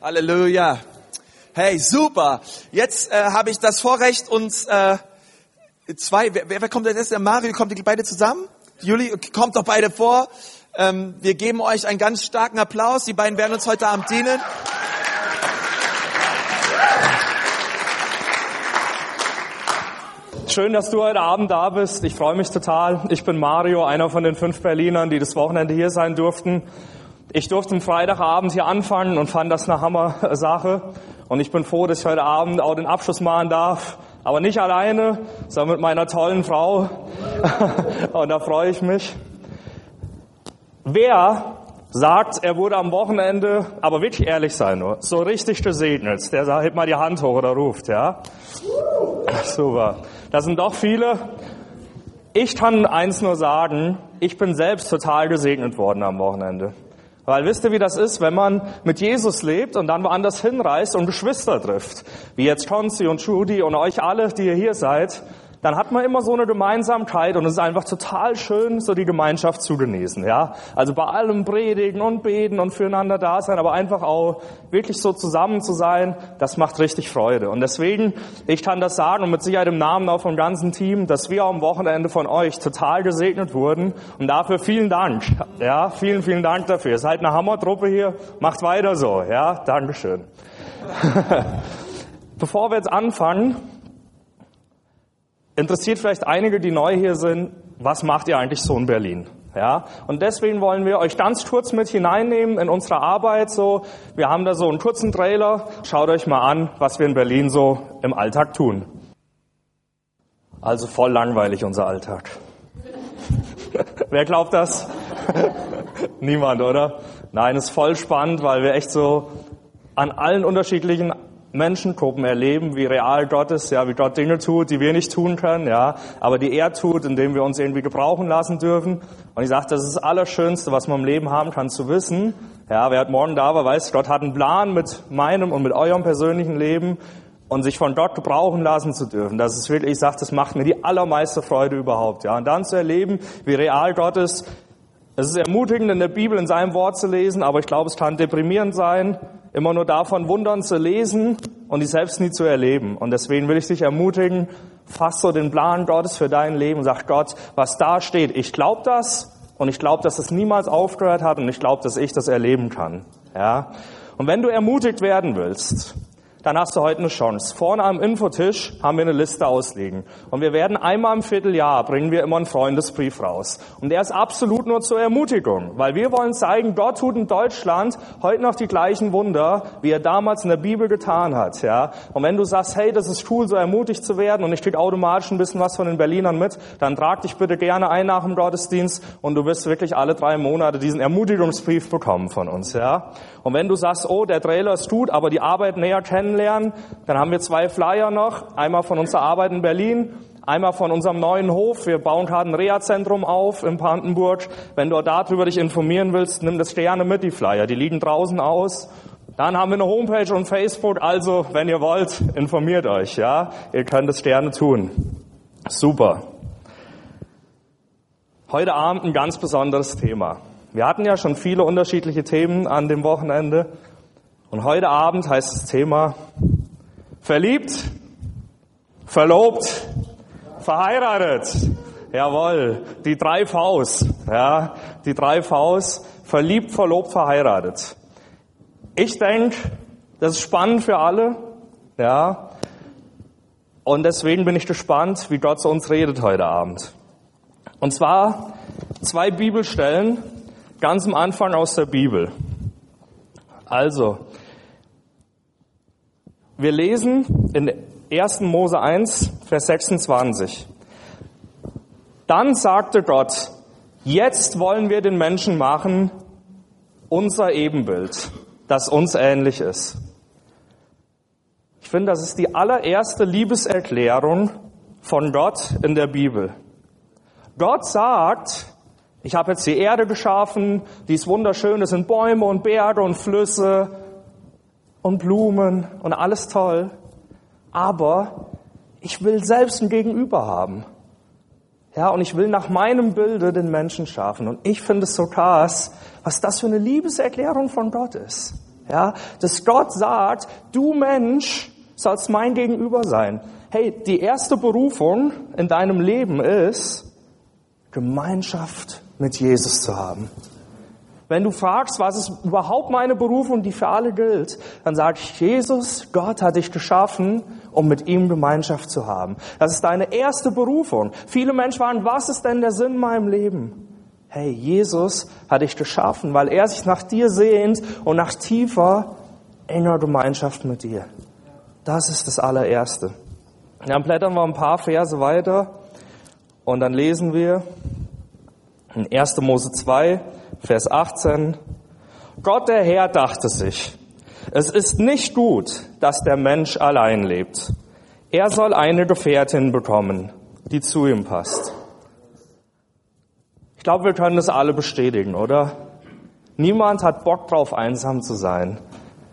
Halleluja. Hey, super. Jetzt äh, habe ich das Vorrecht, uns äh, zwei, wer, wer kommt jetzt? Der Mario, kommt die beide zusammen? Juli, kommt doch beide vor. Ähm, wir geben euch einen ganz starken Applaus. Die beiden werden uns heute Abend dienen. Schön, dass du heute Abend da bist. Ich freue mich total. Ich bin Mario, einer von den fünf Berlinern, die das Wochenende hier sein durften. Ich durfte am Freitagabend hier anfangen und fand das eine Hammer-Sache. Und ich bin froh, dass ich heute Abend auch den Abschluss machen darf. Aber nicht alleine, sondern mit meiner tollen Frau. und da freue ich mich. Wer sagt, er wurde am Wochenende, aber wirklich ehrlich sein nur, so richtig gesegnet, der hebt mal die Hand hoch oder ruft, ja? Super. Das sind doch viele. Ich kann eins nur sagen, ich bin selbst total gesegnet worden am Wochenende. Weil wisst ihr, wie das ist, wenn man mit Jesus lebt und dann woanders hinreist und Geschwister trifft? Wie jetzt Konzi und Judy und euch alle, die ihr hier seid dann hat man immer so eine Gemeinsamkeit und es ist einfach total schön, so die Gemeinschaft zu genießen, ja. Also bei allem predigen und beten und füreinander da sein, aber einfach auch wirklich so zusammen zu sein, das macht richtig Freude. Und deswegen, ich kann das sagen und mit Sicherheit im Namen auch vom ganzen Team, dass wir am Wochenende von euch total gesegnet wurden und dafür vielen Dank, ja. Vielen, vielen Dank dafür. Ihr seid eine Hammertruppe hier, macht weiter so, ja. Dankeschön. Bevor wir jetzt anfangen, interessiert vielleicht einige, die neu hier sind, was macht ihr eigentlich so in Berlin? Ja, und deswegen wollen wir euch ganz kurz mit hineinnehmen in unsere Arbeit. So, wir haben da so einen kurzen Trailer. Schaut euch mal an, was wir in Berlin so im Alltag tun. Also voll langweilig unser Alltag. Wer glaubt das? Niemand, oder? Nein, ist voll spannend, weil wir echt so an allen unterschiedlichen Menschengruppen erleben, wie real Gott ist, ja, wie Gott Dinge tut, die wir nicht tun können, ja, aber die er tut, indem wir uns irgendwie gebrauchen lassen dürfen. Und ich sage, das ist das Allerschönste, was man im Leben haben kann, zu wissen. Ja, wer hat morgen da war, weiß, Gott hat einen Plan mit meinem und mit eurem persönlichen Leben und sich von Gott gebrauchen lassen zu dürfen. Das ist wirklich, ich sage, das macht mir die allermeiste Freude überhaupt, ja. Und dann zu erleben, wie real Gott ist. Es ist ermutigend, in der Bibel in seinem Wort zu lesen, aber ich glaube, es kann deprimierend sein, immer nur davon Wundern zu lesen und die selbst nie zu erleben. Und deswegen will ich dich ermutigen, fass so den Plan Gottes für dein Leben sag Gott, was da steht, ich glaube das und ich glaube, dass es niemals aufgehört hat und ich glaube, dass ich das erleben kann. Ja? Und wenn du ermutigt werden willst, dann hast du heute eine Chance. Vorne am Infotisch haben wir eine Liste ausliegen. Und wir werden einmal im Vierteljahr bringen wir immer einen Freundesbrief raus. Und der ist absolut nur zur Ermutigung, weil wir wollen zeigen, Gott tut in Deutschland heute noch die gleichen Wunder, wie er damals in der Bibel getan hat, ja. Und wenn du sagst, hey, das ist cool, so ermutigt zu werden und ich krieg automatisch ein bisschen was von den Berlinern mit, dann trag dich bitte gerne ein nach dem Gottesdienst und du wirst wirklich alle drei Monate diesen Ermutigungsbrief bekommen von uns, ja. Und wenn du sagst, oh, der Trailer ist gut, aber die Arbeit näher kennenlernen. Dann haben wir zwei Flyer noch. Einmal von unserer Arbeit in Berlin, einmal von unserem neuen Hof. Wir bauen gerade ein Reha-Zentrum auf in Brandenburg. Wenn du darüber dich informieren willst, nimm das gerne mit, die Flyer. Die liegen draußen aus. Dann haben wir eine Homepage und Facebook. Also, wenn ihr wollt, informiert euch, ja. Ihr könnt es gerne tun. Super. Heute Abend ein ganz besonderes Thema. Wir hatten ja schon viele unterschiedliche Themen an dem Wochenende. Und heute Abend heißt das Thema verliebt, verlobt, verheiratet. Jawohl, die drei Vs, ja, die drei Vs, verliebt, verlobt, verheiratet. Ich denke, das ist spannend für alle, ja. Und deswegen bin ich gespannt, wie Gott zu uns redet heute Abend. Und zwar zwei Bibelstellen, ganz am Anfang aus der Bibel. Also, wir lesen in 1. Mose 1, Vers 26. Dann sagte Gott, jetzt wollen wir den Menschen machen, unser Ebenbild, das uns ähnlich ist. Ich finde, das ist die allererste Liebeserklärung von Gott in der Bibel. Gott sagt, ich habe jetzt die Erde geschaffen, die ist wunderschön, es sind Bäume und Berge und Flüsse, und Blumen und alles toll, aber ich will selbst ein Gegenüber haben. Ja, und ich will nach meinem Bilde den Menschen schaffen. Und ich finde es so krass, was das für eine Liebeserklärung von Gott ist. Ja, dass Gott sagt, du Mensch sollst mein Gegenüber sein. Hey, die erste Berufung in deinem Leben ist, Gemeinschaft mit Jesus zu haben. Wenn du fragst, was ist überhaupt meine Berufung, die für alle gilt, dann sag ich, Jesus, Gott hat dich geschaffen, um mit ihm Gemeinschaft zu haben. Das ist deine erste Berufung. Viele Menschen fragen, was ist denn der Sinn in meinem Leben? Hey, Jesus hat dich geschaffen, weil er sich nach dir sehnt und nach tiefer, enger Gemeinschaft mit dir. Das ist das allererste. Dann blättern wir ein paar Verse weiter und dann lesen wir in 1. Mose 2, Vers 18. Gott der Herr dachte sich, es ist nicht gut, dass der Mensch allein lebt. Er soll eine Gefährtin bekommen, die zu ihm passt. Ich glaube, wir können das alle bestätigen, oder? Niemand hat Bock drauf, einsam zu sein.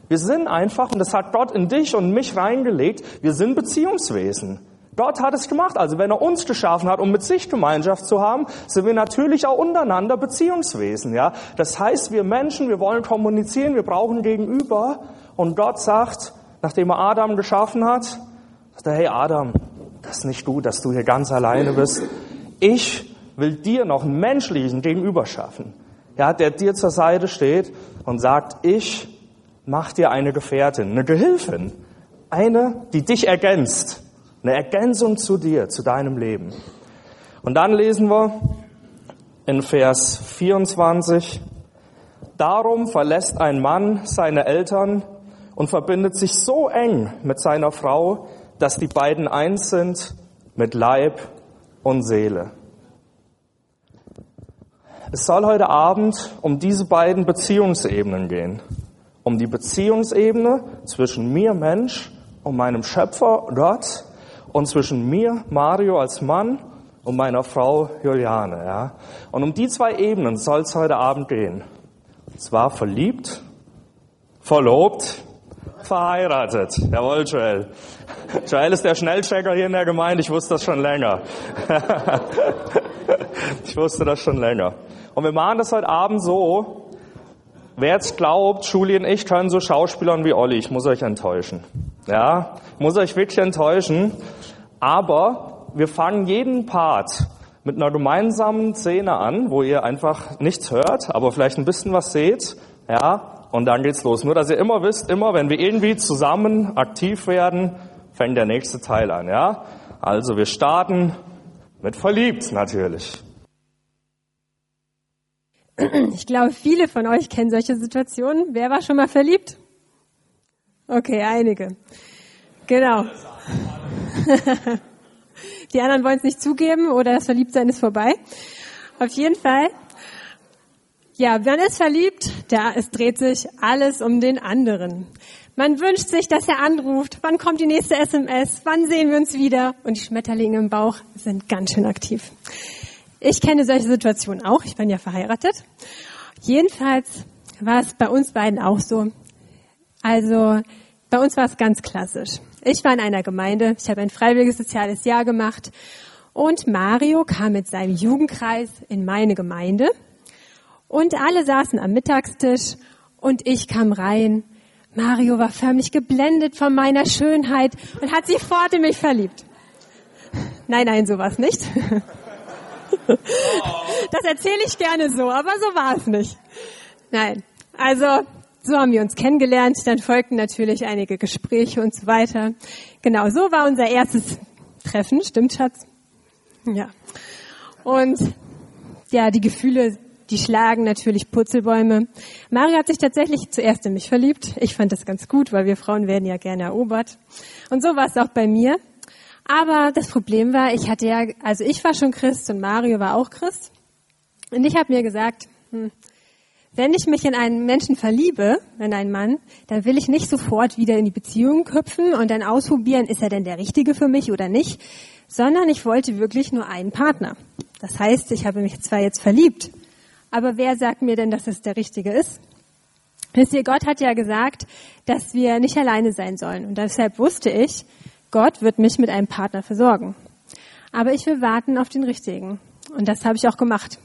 Wir sind einfach, und das hat Gott in dich und mich reingelegt, wir sind Beziehungswesen. Gott hat es gemacht. Also wenn er uns geschaffen hat, um mit sich Gemeinschaft zu haben, sind wir natürlich auch untereinander Beziehungswesen. Ja, das heißt, wir Menschen, wir wollen kommunizieren, wir brauchen Gegenüber. Und Gott sagt, nachdem er Adam geschaffen hat, sagt er, hey Adam, das ist nicht gut, dass du hier ganz alleine bist. Ich will dir noch einen menschlichen Gegenüber schaffen. Ja, der dir zur Seite steht und sagt, ich mach dir eine Gefährtin, eine Gehilfin, eine, die dich ergänzt eine Ergänzung zu dir, zu deinem Leben. Und dann lesen wir in Vers 24, Darum verlässt ein Mann seine Eltern und verbindet sich so eng mit seiner Frau, dass die beiden eins sind mit Leib und Seele. Es soll heute Abend um diese beiden Beziehungsebenen gehen. Um die Beziehungsebene zwischen mir Mensch und meinem Schöpfer Gott und zwischen mir, Mario als Mann, und meiner Frau Juliane. Ja. Und um die zwei Ebenen soll es heute Abend gehen. Und zwar verliebt, verlobt, verheiratet. Jawohl, Joel. Joel ist der Schnellchecker hier in der Gemeinde. Ich wusste das schon länger. ich wusste das schon länger. Und wir machen das heute Abend so. Wer jetzt glaubt, Julie und ich können so Schauspielern wie Olli, ich muss euch enttäuschen. Ja, muss euch wirklich enttäuschen. Aber wir fangen jeden Part mit einer gemeinsamen Szene an, wo ihr einfach nichts hört, aber vielleicht ein bisschen was seht. Ja, und dann geht's los. Nur, dass ihr immer wisst, immer wenn wir irgendwie zusammen aktiv werden, fängt der nächste Teil an. Ja, also wir starten mit verliebt natürlich. Ich glaube, viele von euch kennen solche Situationen. Wer war schon mal verliebt? Okay, einige. Genau. Die anderen wollen es nicht zugeben oder das Verliebtsein ist vorbei. Auf jeden Fall. Ja, man ist verliebt, da es dreht sich alles um den anderen. Man wünscht sich, dass er anruft. Wann kommt die nächste SMS? Wann sehen wir uns wieder? Und die Schmetterlinge im Bauch sind ganz schön aktiv. Ich kenne solche Situationen auch. Ich bin ja verheiratet. Jedenfalls war es bei uns beiden auch so. Also bei uns war es ganz klassisch. Ich war in einer Gemeinde, ich habe ein freiwilliges soziales Jahr gemacht und Mario kam mit seinem Jugendkreis in meine Gemeinde und alle saßen am Mittagstisch und ich kam rein. Mario war förmlich geblendet von meiner Schönheit und hat sich sofort in mich verliebt. Nein, nein, sowas nicht. Das erzähle ich gerne so, aber so war es nicht. Nein, also so haben wir uns kennengelernt, dann folgten natürlich einige Gespräche und so weiter. Genau, so war unser erstes Treffen, stimmt Schatz? Ja. Und ja, die Gefühle, die schlagen natürlich Purzelbäume. Mario hat sich tatsächlich zuerst in mich verliebt. Ich fand das ganz gut, weil wir Frauen werden ja gerne erobert. Und so war es auch bei mir. Aber das Problem war, ich hatte ja, also ich war schon Christ und Mario war auch Christ. Und ich habe mir gesagt, hm, wenn ich mich in einen Menschen verliebe, in einen Mann, dann will ich nicht sofort wieder in die Beziehung hüpfen und dann ausprobieren, ist er denn der Richtige für mich oder nicht, sondern ich wollte wirklich nur einen Partner. Das heißt, ich habe mich zwar jetzt verliebt, aber wer sagt mir denn, dass es der Richtige ist? Wisst ihr, Gott hat ja gesagt, dass wir nicht alleine sein sollen. Und deshalb wusste ich, Gott wird mich mit einem Partner versorgen. Aber ich will warten auf den Richtigen. Und das habe ich auch gemacht.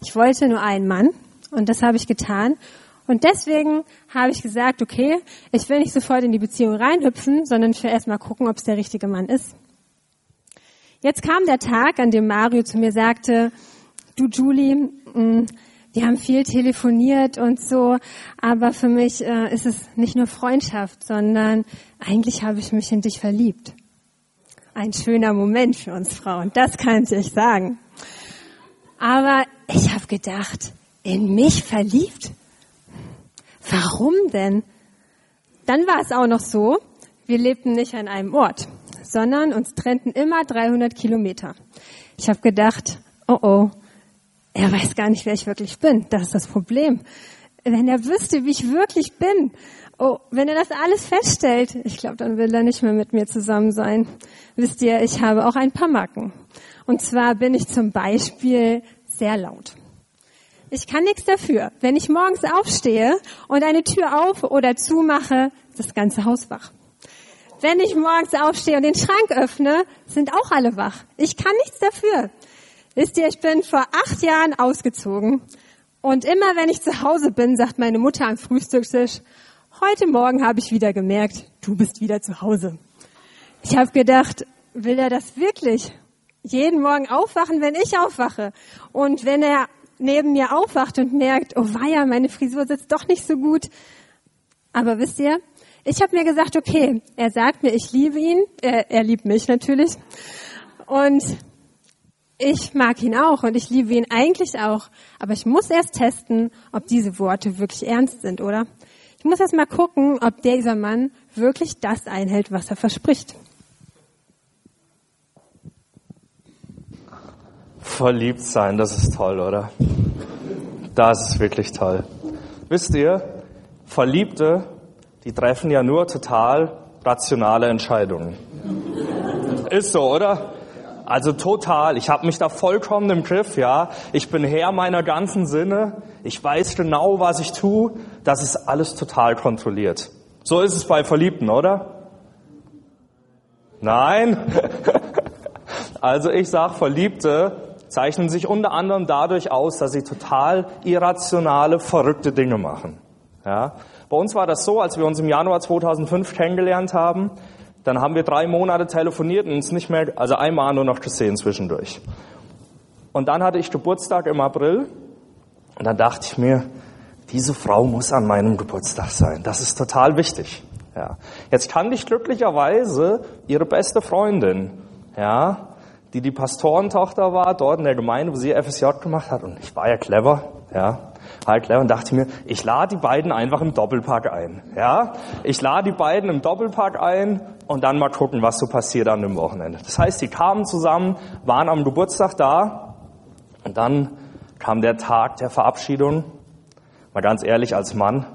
Ich wollte nur einen Mann und das habe ich getan. Und deswegen habe ich gesagt, okay, ich will nicht sofort in die Beziehung reinhüpfen, sondern ich will erstmal gucken, ob es der richtige Mann ist. Jetzt kam der Tag, an dem Mario zu mir sagte, du Julie, mm, wir haben viel telefoniert und so, aber für mich äh, ist es nicht nur Freundschaft, sondern eigentlich habe ich mich in dich verliebt. Ein schöner Moment für uns Frauen, das kann ich sagen. Aber ich habe gedacht, in mich verliebt? Warum denn? Dann war es auch noch so, wir lebten nicht an einem Ort, sondern uns trennten immer 300 Kilometer. Ich habe gedacht, oh oh, er weiß gar nicht, wer ich wirklich bin. Das ist das Problem. Wenn er wüsste, wie ich wirklich bin, oh, wenn er das alles feststellt, ich glaube, dann will er nicht mehr mit mir zusammen sein. Wisst ihr, ich habe auch ein paar Macken. Und zwar bin ich zum Beispiel sehr laut. Ich kann nichts dafür. Wenn ich morgens aufstehe und eine Tür auf oder zumache, ist das ganze Haus wach. Wenn ich morgens aufstehe und den Schrank öffne, sind auch alle wach. Ich kann nichts dafür. Wisst ihr, ich bin vor acht Jahren ausgezogen und immer wenn ich zu Hause bin, sagt meine Mutter am Frühstückstisch, heute Morgen habe ich wieder gemerkt, du bist wieder zu Hause. Ich habe gedacht, will er das wirklich? Jeden Morgen aufwachen, wenn ich aufwache. Und wenn er neben mir aufwacht und merkt, oh weia, meine Frisur sitzt doch nicht so gut. Aber wisst ihr, ich habe mir gesagt, okay, er sagt mir, ich liebe ihn, er, er liebt mich natürlich. Und ich mag ihn auch und ich liebe ihn eigentlich auch. Aber ich muss erst testen, ob diese Worte wirklich ernst sind, oder? Ich muss erst mal gucken, ob dieser Mann wirklich das einhält, was er verspricht. Verliebt sein, das ist toll, oder? Das ist wirklich toll. Wisst ihr, Verliebte, die treffen ja nur total rationale Entscheidungen. Ist so, oder? Also total. Ich habe mich da vollkommen im Griff, ja. Ich bin Herr meiner ganzen Sinne. Ich weiß genau, was ich tue. Das ist alles total kontrolliert. So ist es bei Verliebten, oder? Nein? also ich sag, Verliebte zeichnen sich unter anderem dadurch aus, dass sie total irrationale, verrückte Dinge machen. Ja? Bei uns war das so, als wir uns im Januar 2005 kennengelernt haben, dann haben wir drei Monate telefoniert und uns nicht mehr, also einmal nur noch gesehen zwischendurch. Und dann hatte ich Geburtstag im April und dann dachte ich mir, diese Frau muss an meinem Geburtstag sein. Das ist total wichtig. Ja. Jetzt kannte ich glücklicherweise ihre beste Freundin. Ja, die die Pastorentochter war, dort in der Gemeinde, wo sie FSJ gemacht hat. Und ich war ja clever, ja, halt clever und dachte mir, ich lade die beiden einfach im Doppelpack ein, ja. Ich lade die beiden im Doppelpack ein und dann mal gucken, was so passiert an dem Wochenende. Das heißt, die kamen zusammen, waren am Geburtstag da und dann kam der Tag der Verabschiedung. Mal ganz ehrlich, als Mann,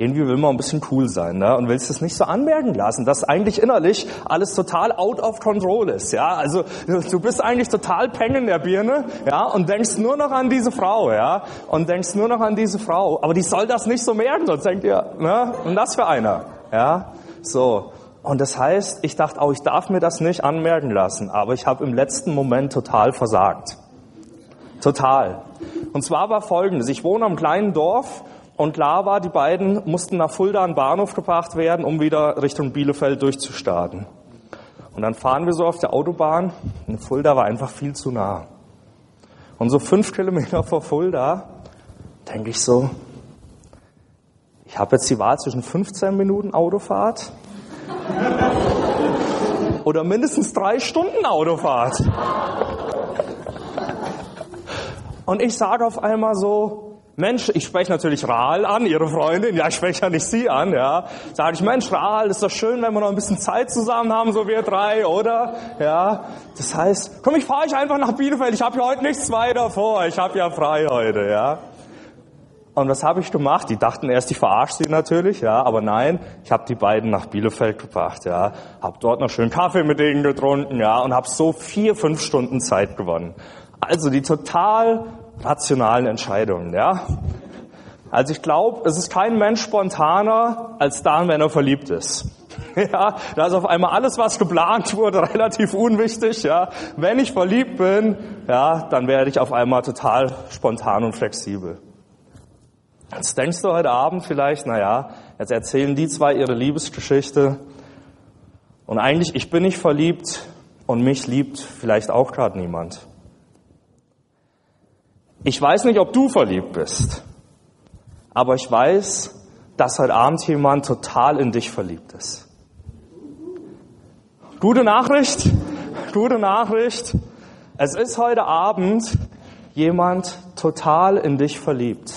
irgendwie will man ein bisschen cool sein ne? und willst es nicht so anmerken lassen, dass eigentlich innerlich alles total out of control ist. Ja, also du bist eigentlich total peng in der Birne, ja, und denkst nur noch an diese Frau, ja, und denkst nur noch an diese Frau. Aber die soll das nicht so merken, sonst denkt ihr, ne, und das für einer, ja, so. Und das heißt, ich dachte auch, ich darf mir das nicht anmerken lassen, aber ich habe im letzten Moment total versagt. Total. Und zwar war folgendes, ich wohne am kleinen Dorf und war, die beiden mussten nach Fulda an Bahnhof gebracht werden, um wieder Richtung Bielefeld durchzustarten. Und dann fahren wir so auf der Autobahn und Fulda war einfach viel zu nah. Und so fünf Kilometer vor Fulda denke ich so, ich habe jetzt die Wahl zwischen 15 Minuten Autofahrt oder mindestens drei Stunden Autofahrt. Und ich sage auf einmal so, Mensch, ich spreche natürlich Rahel an, ihre Freundin, ja, ich spreche ja nicht sie an, ja. Sage ich, Mensch, Rahel, ist doch schön, wenn wir noch ein bisschen Zeit zusammen haben, so wir drei, oder? Ja. Das heißt, komm, ich fahre euch einfach nach Bielefeld, ich habe ja heute nichts weiter vor, ich habe ja frei heute, ja. Und was habe ich gemacht? Die dachten erst, ich verarsche sie natürlich, ja, aber nein, ich habe die beiden nach Bielefeld gebracht, ja, habe dort noch schön Kaffee mit denen getrunken, ja, und habe so vier, fünf Stunden Zeit gewonnen. Also die total rationalen Entscheidungen, ja. Also ich glaube, es ist kein Mensch spontaner als dann, wenn er verliebt ist. Ja, da ist auf einmal alles, was geplant wurde, relativ unwichtig. Ja, wenn ich verliebt bin, ja, dann werde ich auf einmal total spontan und flexibel. Jetzt denkst du heute Abend vielleicht, na ja, jetzt erzählen die zwei ihre Liebesgeschichte. Und eigentlich, ich bin nicht verliebt und mich liebt vielleicht auch gerade niemand. Ich weiß nicht, ob du verliebt bist, aber ich weiß, dass heute Abend jemand total in dich verliebt ist. Gute Nachricht, gute Nachricht. Es ist heute Abend jemand total in dich verliebt.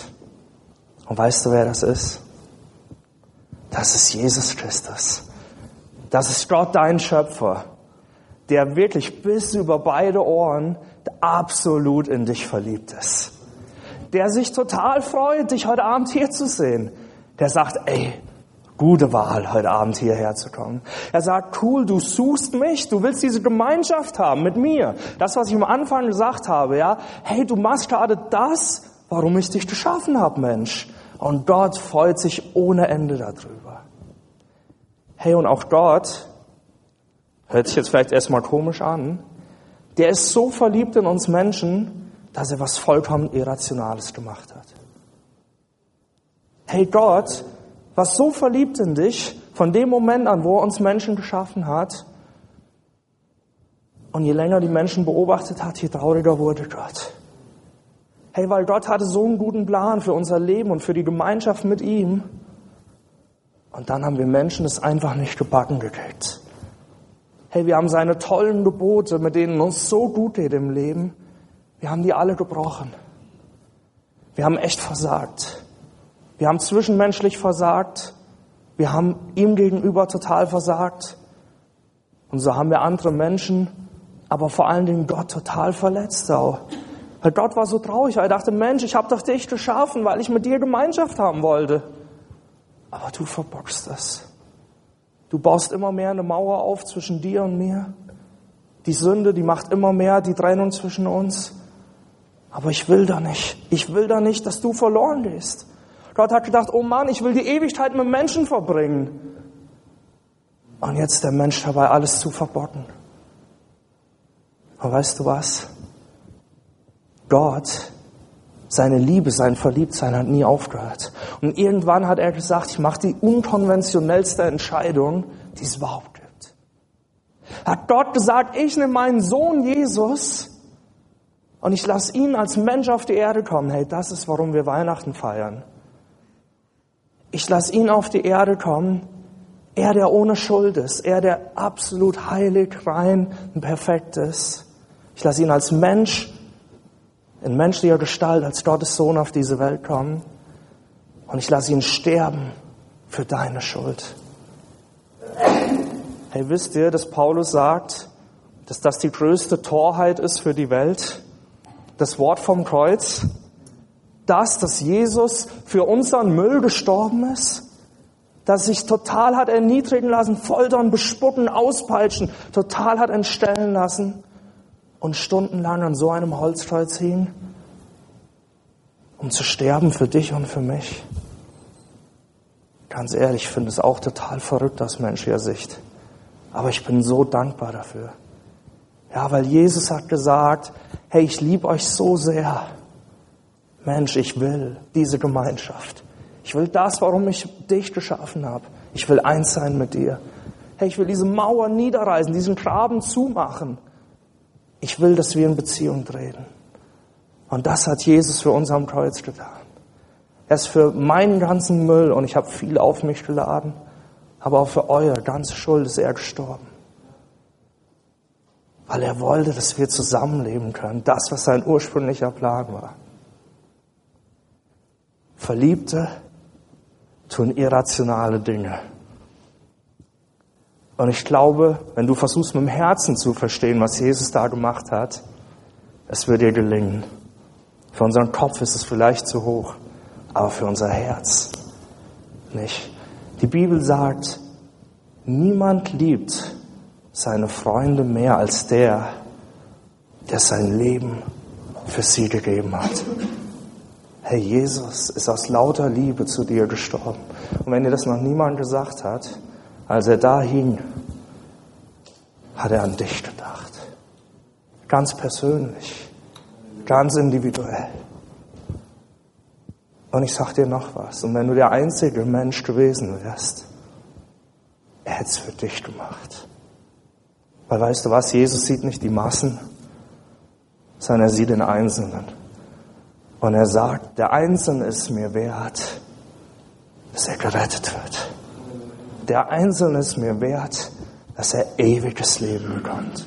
Und weißt du, wer das ist? Das ist Jesus Christus. Das ist Gott, dein Schöpfer, der wirklich bis über beide Ohren absolut in dich verliebt ist. Der sich total freut, dich heute Abend hier zu sehen. Der sagt, ey, gute Wahl, heute Abend hierher zu kommen. Er sagt, cool, du suchst mich, du willst diese Gemeinschaft haben mit mir. Das, was ich am Anfang gesagt habe, ja. Hey, du machst gerade das, warum ich dich geschaffen habe, Mensch. Und Gott freut sich ohne Ende darüber. Hey, und auch Gott, hört sich jetzt vielleicht erstmal komisch an, der ist so verliebt in uns Menschen, dass er was vollkommen Irrationales gemacht hat. Hey, Gott war so verliebt in dich, von dem Moment an, wo er uns Menschen geschaffen hat. Und je länger die Menschen beobachtet hat, je trauriger wurde Gott. Hey, weil Gott hatte so einen guten Plan für unser Leben und für die Gemeinschaft mit ihm. Und dann haben wir Menschen es einfach nicht gebacken gekriegt. Hey, wir haben seine tollen Gebote, mit denen uns so gut geht im Leben. Wir haben die alle gebrochen. Wir haben echt versagt. Wir haben zwischenmenschlich versagt. Wir haben ihm gegenüber total versagt. Und so haben wir andere Menschen, aber vor allen Dingen Gott total verletzt auch. Weil Gott war so traurig, weil er dachte, Mensch, ich habe doch dich geschaffen, weil ich mit dir Gemeinschaft haben wollte. Aber du verbockst das. Du baust immer mehr eine Mauer auf zwischen dir und mir. Die Sünde, die macht immer mehr die Trennung zwischen uns. Aber ich will da nicht. Ich will da nicht, dass du verloren gehst. Gott hat gedacht, oh Mann, ich will die Ewigkeit mit Menschen verbringen. Und jetzt der Mensch dabei, alles zu verbocken. Aber weißt du was? Gott, seine Liebe, sein Verliebtsein hat nie aufgehört. Und irgendwann hat er gesagt, ich mache die unkonventionellste Entscheidung, die es überhaupt gibt. Hat Gott gesagt, ich nehme meinen Sohn Jesus und ich lasse ihn als Mensch auf die Erde kommen. Hey, das ist, warum wir Weihnachten feiern. Ich lasse ihn auf die Erde kommen. Er, der ohne Schuld ist. Er, der absolut heilig, rein und perfekt ist. Ich lasse ihn als Mensch, in menschlicher Gestalt, als Gottes Sohn auf diese Welt kommen. Und ich lasse ihn sterben für deine Schuld. Hey, wisst ihr, dass Paulus sagt, dass das die größte Torheit ist für die Welt? Das Wort vom Kreuz? das, dass Jesus für unseren Müll gestorben ist, dass sich total hat erniedrigen lassen, foltern, bespucken, auspeitschen, total hat entstellen lassen und stundenlang an so einem Holzkreuz hing, um zu sterben für dich und für mich. Ganz ehrlich, ich finde es auch total verrückt aus menschlicher Sicht. Aber ich bin so dankbar dafür. Ja, weil Jesus hat gesagt, hey, ich liebe euch so sehr Mensch, ich will diese Gemeinschaft. Ich will das, warum ich dich geschaffen habe. Ich will eins sein mit dir. Hey, ich will diese Mauer niederreißen, diesen Graben zumachen. Ich will, dass wir in Beziehung treten. Und das hat Jesus für uns am Kreuz getan. Er ist für meinen ganzen Müll, und ich habe viel auf mich geladen, aber auch für eure ganze Schuld ist er gestorben. Weil er wollte, dass wir zusammenleben können. Das, was sein ursprünglicher Plan war. Verliebte tun irrationale Dinge. Und ich glaube, wenn du versuchst mit dem Herzen zu verstehen, was Jesus da gemacht hat, es wird dir gelingen. Für unseren Kopf ist es vielleicht zu hoch, aber für unser Herz nicht. Die Bibel sagt, niemand liebt seine Freunde mehr als der, der sein Leben für sie gegeben hat. Herr Jesus ist aus lauter Liebe zu dir gestorben. Und wenn dir das noch niemand gesagt hat, als er da hing, hat er an dich gedacht. Ganz persönlich, ganz individuell. Und ich sag dir noch was. Und wenn du der einzige Mensch gewesen wärst, er hätte es für dich gemacht. Weil weißt du was? Jesus sieht nicht die Massen, sondern er sieht den Einzelnen. Und er sagt, der Einzelne ist mir wert, dass er gerettet wird. Der Einzelne ist mir wert, dass er ewiges Leben bekommt.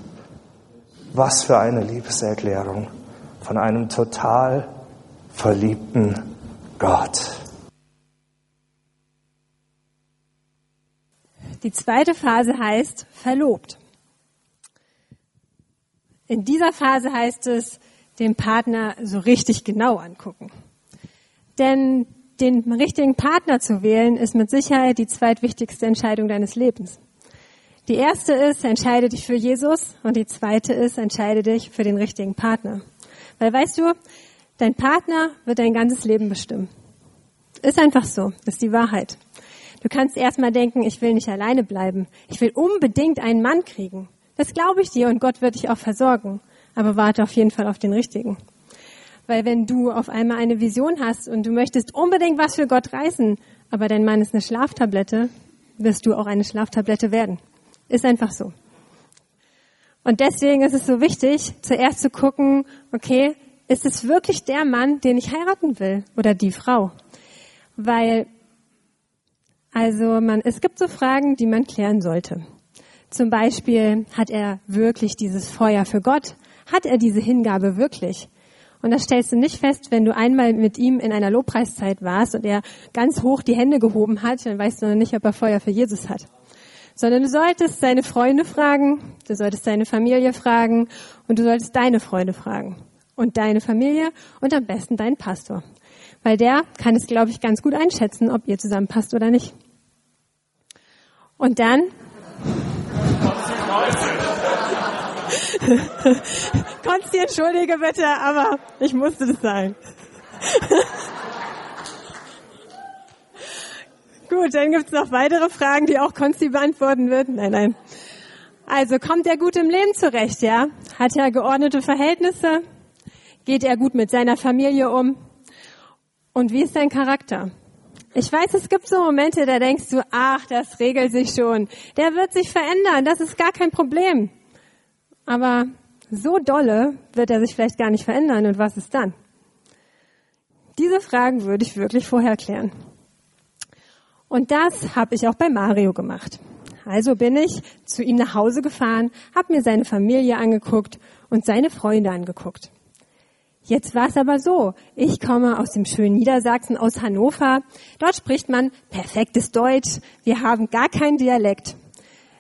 Was für eine Liebeserklärung von einem total verliebten Gott. Die zweite Phase heißt verlobt. In dieser Phase heißt es, den Partner so richtig genau angucken. Denn den richtigen Partner zu wählen, ist mit Sicherheit die zweitwichtigste Entscheidung deines Lebens. Die erste ist, entscheide dich für Jesus und die zweite ist, entscheide dich für den richtigen Partner. Weil weißt du, dein Partner wird dein ganzes Leben bestimmen. Ist einfach so, ist die Wahrheit. Du kannst erstmal denken, ich will nicht alleine bleiben. Ich will unbedingt einen Mann kriegen. Das glaube ich dir und Gott wird dich auch versorgen. Aber warte auf jeden Fall auf den richtigen. Weil wenn du auf einmal eine Vision hast und du möchtest unbedingt was für Gott reißen, aber dein Mann ist eine Schlaftablette, wirst du auch eine Schlaftablette werden. Ist einfach so. Und deswegen ist es so wichtig, zuerst zu gucken, okay, ist es wirklich der Mann, den ich heiraten will oder die Frau? Weil, also man, es gibt so Fragen, die man klären sollte. Zum Beispiel, hat er wirklich dieses Feuer für Gott? Hat er diese Hingabe wirklich? Und das stellst du nicht fest, wenn du einmal mit ihm in einer Lobpreiszeit warst und er ganz hoch die Hände gehoben hat, dann weißt du noch nicht, ob er Feuer für Jesus hat. Sondern du solltest seine Freunde fragen, du solltest seine Familie fragen und du solltest deine Freunde fragen. Und deine Familie und am besten deinen Pastor. Weil der kann es, glaube ich, ganz gut einschätzen, ob ihr zusammenpasst oder nicht. Und dann Konsti, entschuldige bitte, aber ich musste das sagen. Gut, dann gibt's noch weitere Fragen, die auch Konsti beantworten wird. Nein, nein. Also kommt er gut im Leben zurecht, ja? Hat er geordnete Verhältnisse? Geht er gut mit seiner Familie um? Und wie ist sein Charakter? Ich weiß, es gibt so Momente, da denkst du, ach, das regelt sich schon. Der wird sich verändern, das ist gar kein Problem. Aber so dolle wird er sich vielleicht gar nicht verändern und was ist dann? Diese Fragen würde ich wirklich vorher klären. Und das habe ich auch bei Mario gemacht. Also bin ich zu ihm nach Hause gefahren, habe mir seine Familie angeguckt und seine Freunde angeguckt. Jetzt war es aber so, ich komme aus dem schönen Niedersachsen, aus Hannover. Dort spricht man perfektes Deutsch. Wir haben gar keinen Dialekt.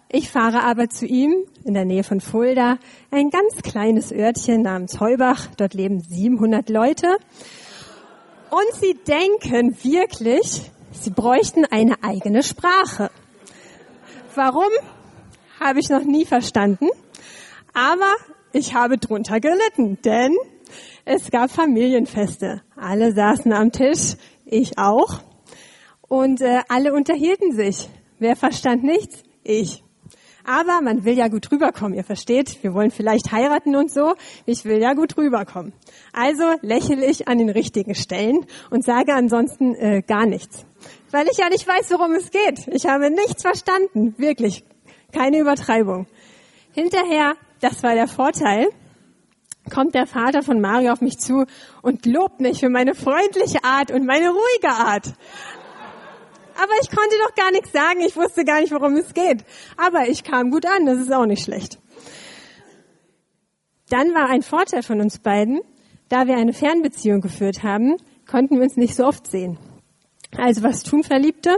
Ich fahre aber zu ihm in der Nähe von Fulda, ein ganz kleines Örtchen namens Heubach. Dort leben 700 Leute. Und sie denken wirklich, sie bräuchten eine eigene Sprache. Warum? Habe ich noch nie verstanden. Aber ich habe drunter gelitten, denn es gab Familienfeste. Alle saßen am Tisch, ich auch. Und äh, alle unterhielten sich. Wer verstand nichts? Ich. Aber man will ja gut rüberkommen, ihr versteht. Wir wollen vielleicht heiraten und so. Ich will ja gut rüberkommen. Also lächle ich an den richtigen Stellen und sage ansonsten äh, gar nichts. Weil ich ja nicht weiß, worum es geht. Ich habe nichts verstanden. Wirklich. Keine Übertreibung. Hinterher, das war der Vorteil, kommt der Vater von Mario auf mich zu und lobt mich für meine freundliche Art und meine ruhige Art aber ich konnte doch gar nichts sagen. Ich wusste gar nicht, worum es geht. Aber ich kam gut an, das ist auch nicht schlecht. Dann war ein Vorteil von uns beiden, da wir eine Fernbeziehung geführt haben, konnten wir uns nicht so oft sehen. Also was tun Verliebte?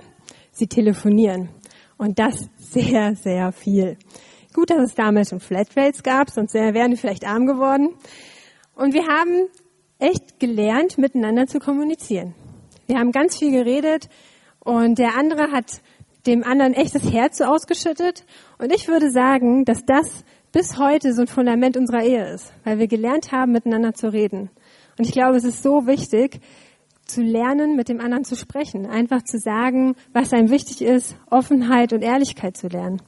Sie telefonieren. Und das sehr, sehr viel. Gut, dass es damals schon Flatrates gab, sonst wären wir vielleicht arm geworden. Und wir haben echt gelernt, miteinander zu kommunizieren. Wir haben ganz viel geredet, und der andere hat dem anderen echtes Herz so ausgeschüttet. Und ich würde sagen, dass das bis heute so ein Fundament unserer Ehe ist, weil wir gelernt haben, miteinander zu reden. Und ich glaube, es ist so wichtig, zu lernen, mit dem anderen zu sprechen, einfach zu sagen, was einem wichtig ist, Offenheit und Ehrlichkeit zu lernen.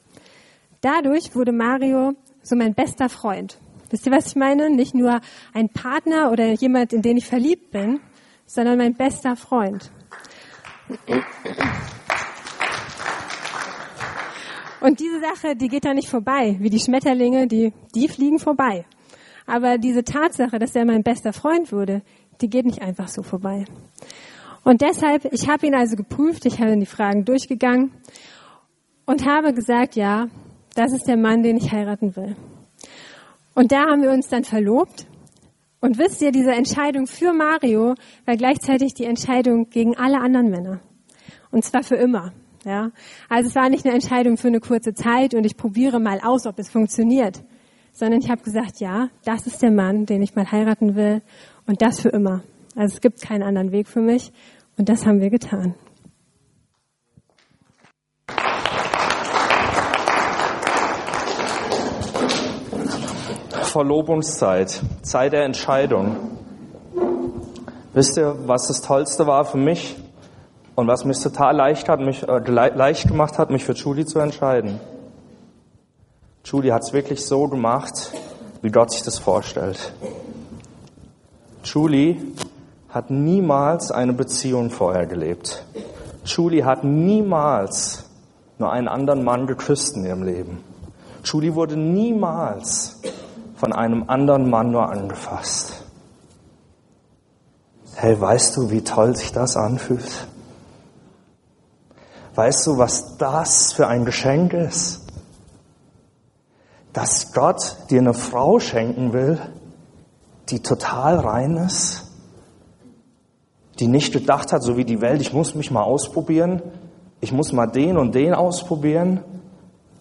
Dadurch wurde Mario so mein bester Freund. Wisst ihr, was ich meine? Nicht nur ein Partner oder jemand, in den ich verliebt bin, sondern mein bester Freund. Und diese Sache, die geht da nicht vorbei, wie die Schmetterlinge, die, die fliegen vorbei. Aber diese Tatsache, dass er mein bester Freund wurde, die geht nicht einfach so vorbei. Und deshalb, ich habe ihn also geprüft, ich habe die Fragen durchgegangen und habe gesagt, ja, das ist der Mann, den ich heiraten will. Und da haben wir uns dann verlobt. Und wisst ihr, diese Entscheidung für Mario war gleichzeitig die Entscheidung gegen alle anderen Männer. Und zwar für immer. Ja, also es war nicht eine Entscheidung für eine kurze Zeit und ich probiere mal aus, ob es funktioniert, sondern ich habe gesagt, ja, das ist der Mann, den ich mal heiraten will und das für immer. Also es gibt keinen anderen Weg für mich und das haben wir getan. Verlobungszeit, Zeit der Entscheidung. Wisst ihr, was das Tollste war für mich? Und was mich total leicht, hat, mich, äh, leicht gemacht hat, mich für Julie zu entscheiden. Julie hat es wirklich so gemacht, wie Gott sich das vorstellt. Julie hat niemals eine Beziehung vorher gelebt. Julie hat niemals nur einen anderen Mann geküsst in ihrem Leben. Julie wurde niemals von einem anderen Mann nur angefasst. Hey, weißt du, wie toll sich das anfühlt? Weißt du, was das für ein Geschenk ist? Dass Gott dir eine Frau schenken will, die total rein ist, die nicht gedacht hat, so wie die Welt, ich muss mich mal ausprobieren, ich muss mal den und den ausprobieren,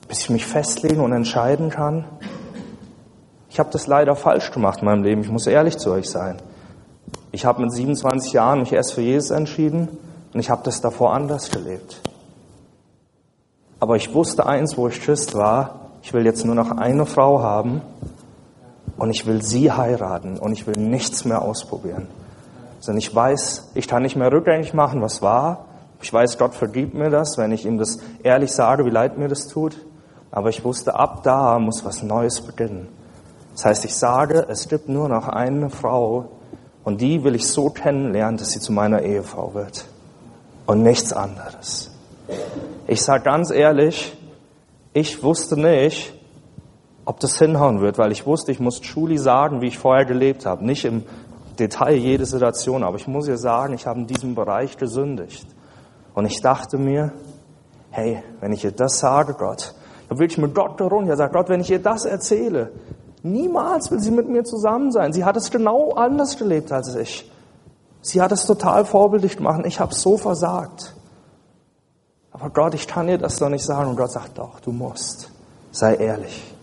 bis ich mich festlegen und entscheiden kann. Ich habe das leider falsch gemacht in meinem Leben, ich muss ehrlich zu euch sein. Ich habe mit 27 Jahren mich erst für Jesus entschieden und ich habe das davor anders gelebt. Aber ich wusste eins, wo ich Christ war, ich will jetzt nur noch eine Frau haben und ich will sie heiraten und ich will nichts mehr ausprobieren. Denn ich weiß, ich kann nicht mehr rückgängig machen, was war. Ich weiß, Gott vergibt mir das, wenn ich ihm das ehrlich sage, wie leid mir das tut. Aber ich wusste, ab da muss was Neues beginnen. Das heißt, ich sage, es gibt nur noch eine Frau und die will ich so kennenlernen, dass sie zu meiner Ehefrau wird. Und nichts anderes. Ich sage ganz ehrlich, ich wusste nicht, ob das hinhauen wird, weil ich wusste, ich muss Julie sagen, wie ich vorher gelebt habe. Nicht im Detail jede Situation, aber ich muss ihr sagen, ich habe in diesem Bereich gesündigt. Und ich dachte mir, hey, wenn ich ihr das sage, Gott, dann will ich mit Gott darunter. Er sagt, Gott, wenn ich ihr das erzähle, niemals will sie mit mir zusammen sein. Sie hat es genau anders gelebt als ich. Sie hat es total vorbildlich gemacht. Ich habe so versagt. Aber Gott, ich kann dir das doch nicht sagen. Und Gott sagt, doch, du musst. Sei ehrlich.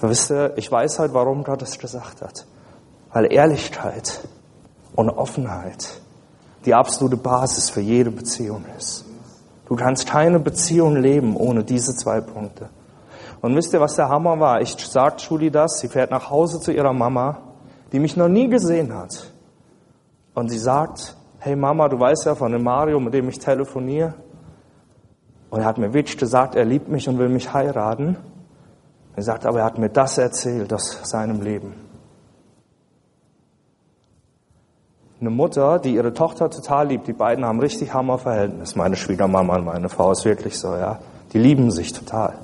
wisst ihr, ich weiß halt, warum Gott es gesagt hat. Weil Ehrlichkeit und Offenheit die absolute Basis für jede Beziehung ist. Du kannst keine Beziehung leben ohne diese zwei Punkte. Und wisst ihr, was der Hammer war? Ich sag Julie das, sie fährt nach Hause zu ihrer Mama, die mich noch nie gesehen hat. Und sie sagt, hey Mama, du weißt ja von dem Mario, mit dem ich telefoniere. Und er hat mir wirklich gesagt, er liebt mich und will mich heiraten. Er sagt, aber er hat mir das erzählt aus seinem Leben. Eine Mutter, die ihre Tochter total liebt, die beiden haben richtig Hammerverhältnis. Meine Schwiegermama und meine Frau ist wirklich so, ja. Die lieben sich total.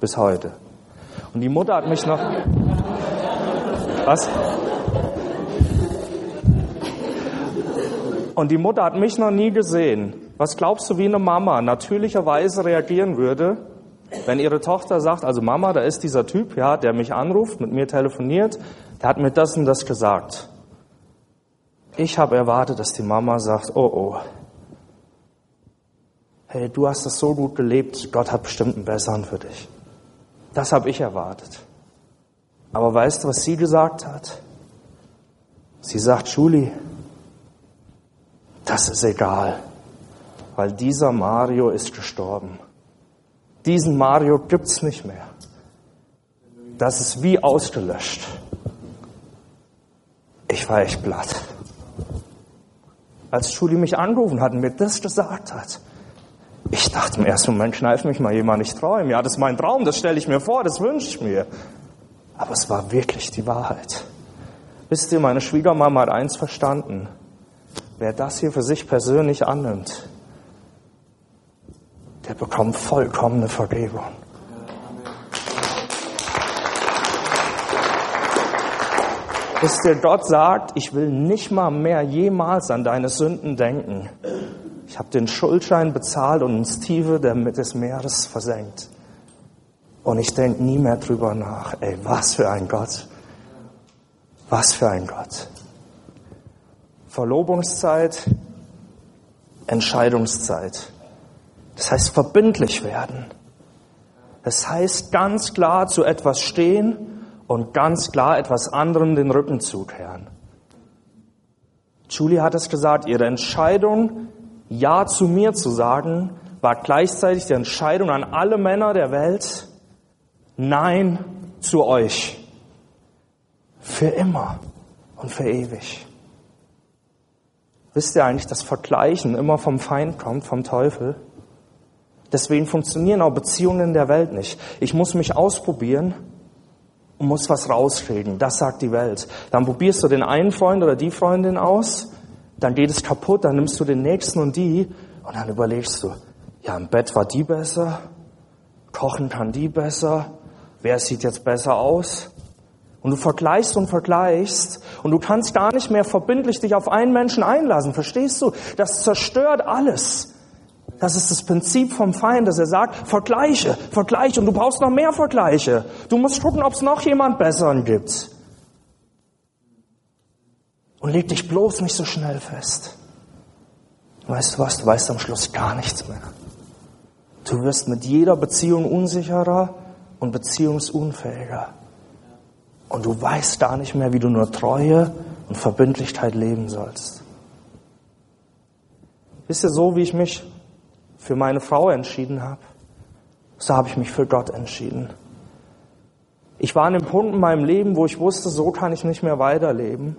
Bis heute. Und die Mutter hat mich noch, was? Und die Mutter hat mich noch nie gesehen. Was glaubst du, wie eine Mama natürlicherweise reagieren würde, wenn ihre Tochter sagt, also Mama, da ist dieser Typ, ja, der mich anruft, mit mir telefoniert, der hat mir das und das gesagt. Ich habe erwartet, dass die Mama sagt, oh oh, hey, du hast das so gut gelebt, Gott hat bestimmt einen besseren für dich. Das habe ich erwartet. Aber weißt du, was sie gesagt hat? Sie sagt, Julie, das ist egal, weil dieser Mario ist gestorben. Diesen Mario gibt's nicht mehr. Das ist wie ausgelöscht. Ich war echt platt. Als Julie mich angerufen hat und mir das gesagt hat, ich dachte im ersten Moment, kneif mich mal jemand, ich träume. Ja, das ist mein Traum, das stelle ich mir vor, das wünsche ich mir. Aber es war wirklich die Wahrheit. Wisst ihr, meine Schwiegermama hat eins verstanden. Wer das hier für sich persönlich annimmt, der bekommt vollkommene Vergebung. Wisst ihr, Gott sagt, ich will nicht mal mehr jemals an deine Sünden denken. Ich habe den Schuldschein bezahlt und ins Tiefe des Meeres versenkt. Und ich denke nie mehr drüber nach. Ey, was für ein Gott. Was für ein Gott. Verlobungszeit, Entscheidungszeit. Das heißt verbindlich werden. Das heißt ganz klar zu etwas stehen und ganz klar etwas anderem den Rücken zukehren. Julie hat es gesagt, ihre Entscheidung, Ja zu mir zu sagen, war gleichzeitig die Entscheidung an alle Männer der Welt, Nein zu euch. Für immer und für ewig. Wisst ihr eigentlich, dass Vergleichen immer vom Feind kommt, vom Teufel? Deswegen funktionieren auch Beziehungen in der Welt nicht. Ich muss mich ausprobieren und muss was rauskriegen. Das sagt die Welt. Dann probierst du den einen Freund oder die Freundin aus, dann geht es kaputt, dann nimmst du den nächsten und die und dann überlegst du, ja, im Bett war die besser, kochen kann die besser, wer sieht jetzt besser aus? Und du vergleichst und vergleichst und du kannst gar nicht mehr verbindlich dich auf einen Menschen einlassen. Verstehst du? Das zerstört alles. Das ist das Prinzip vom Feind, dass er sagt, vergleiche, vergleiche und du brauchst noch mehr Vergleiche. Du musst gucken, ob es noch jemand Besseren gibt. Und leg dich bloß nicht so schnell fest. Weißt du was? Du weißt am Schluss gar nichts mehr. Du wirst mit jeder Beziehung unsicherer und beziehungsunfähiger. Und du weißt gar nicht mehr, wie du nur Treue und Verbindlichkeit leben sollst. Wisst ihr, so wie ich mich für meine Frau entschieden habe, so habe ich mich für Gott entschieden. Ich war an dem Punkt in meinem Leben, wo ich wusste, so kann ich nicht mehr weiterleben.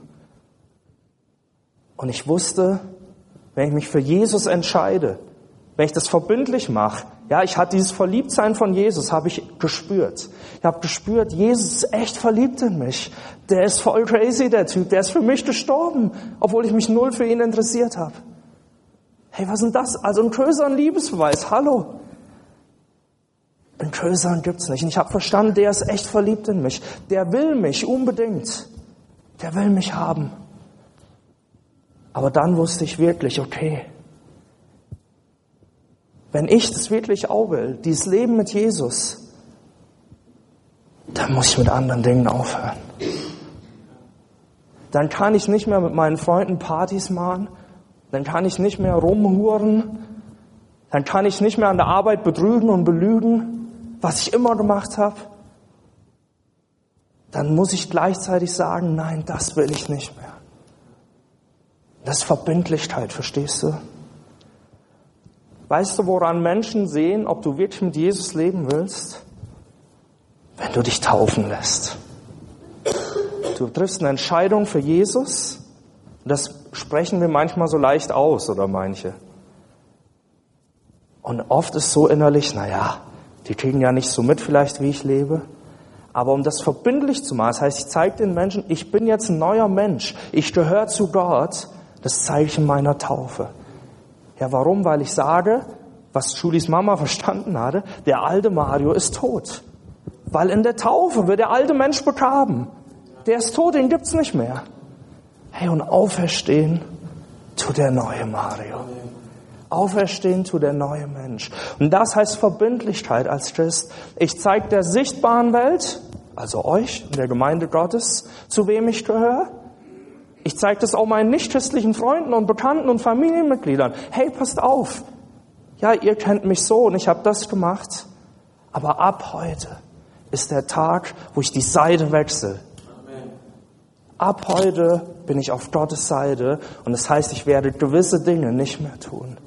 Und ich wusste, wenn ich mich für Jesus entscheide, wenn ich das verbindlich mache, ja, ich hatte dieses Verliebtsein von Jesus, habe ich gespürt. Ich habe gespürt, Jesus ist echt verliebt in mich. Der ist voll crazy, der Typ. Der ist für mich gestorben, obwohl ich mich null für ihn interessiert habe. Hey, was ist denn das? Also einen größeren Liebesbeweis. Hallo. Einen größeren gibt's nicht. Und ich habe verstanden, der ist echt verliebt in mich. Der will mich unbedingt. Der will mich haben. Aber dann wusste ich wirklich, okay, wenn ich das wirklich auch will, dieses Leben mit Jesus, dann muss ich mit anderen Dingen aufhören. Dann kann ich nicht mehr mit meinen Freunden Partys machen, dann kann ich nicht mehr rumhuren, dann kann ich nicht mehr an der Arbeit betrügen und belügen, was ich immer gemacht habe. Dann muss ich gleichzeitig sagen, nein, das will ich nicht mehr. Das ist Verbindlichkeit, verstehst du? Weißt du, woran Menschen sehen, ob du wirklich mit Jesus leben willst? Wenn du dich taufen lässt. Du triffst eine Entscheidung für Jesus. Das sprechen wir manchmal so leicht aus, oder manche. Und oft ist so innerlich, naja, die kriegen ja nicht so mit vielleicht, wie ich lebe. Aber um das verbindlich zu machen, das heißt, ich zeige den Menschen, ich bin jetzt ein neuer Mensch, ich gehöre zu Gott, das zeige ich in meiner Taufe. Ja, warum? Weil ich sage, was Julis Mama verstanden hatte, der alte Mario ist tot. Weil in der Taufe wird der alte Mensch begraben. Der ist tot, den gibt's nicht mehr. Hey, und auferstehen tut der neue Mario. Auferstehen tut der neue Mensch. Und das heißt Verbindlichkeit als Christ. Ich zeige der sichtbaren Welt, also euch der Gemeinde Gottes, zu wem ich gehöre. Ich zeige das auch meinen nichtchristlichen Freunden und Bekannten und Familienmitgliedern. Hey, passt auf. Ja, ihr kennt mich so und ich habe das gemacht. Aber ab heute ist der Tag, wo ich die Seite wechsle. Ab heute bin ich auf Gottes Seite und das heißt, ich werde gewisse Dinge nicht mehr tun,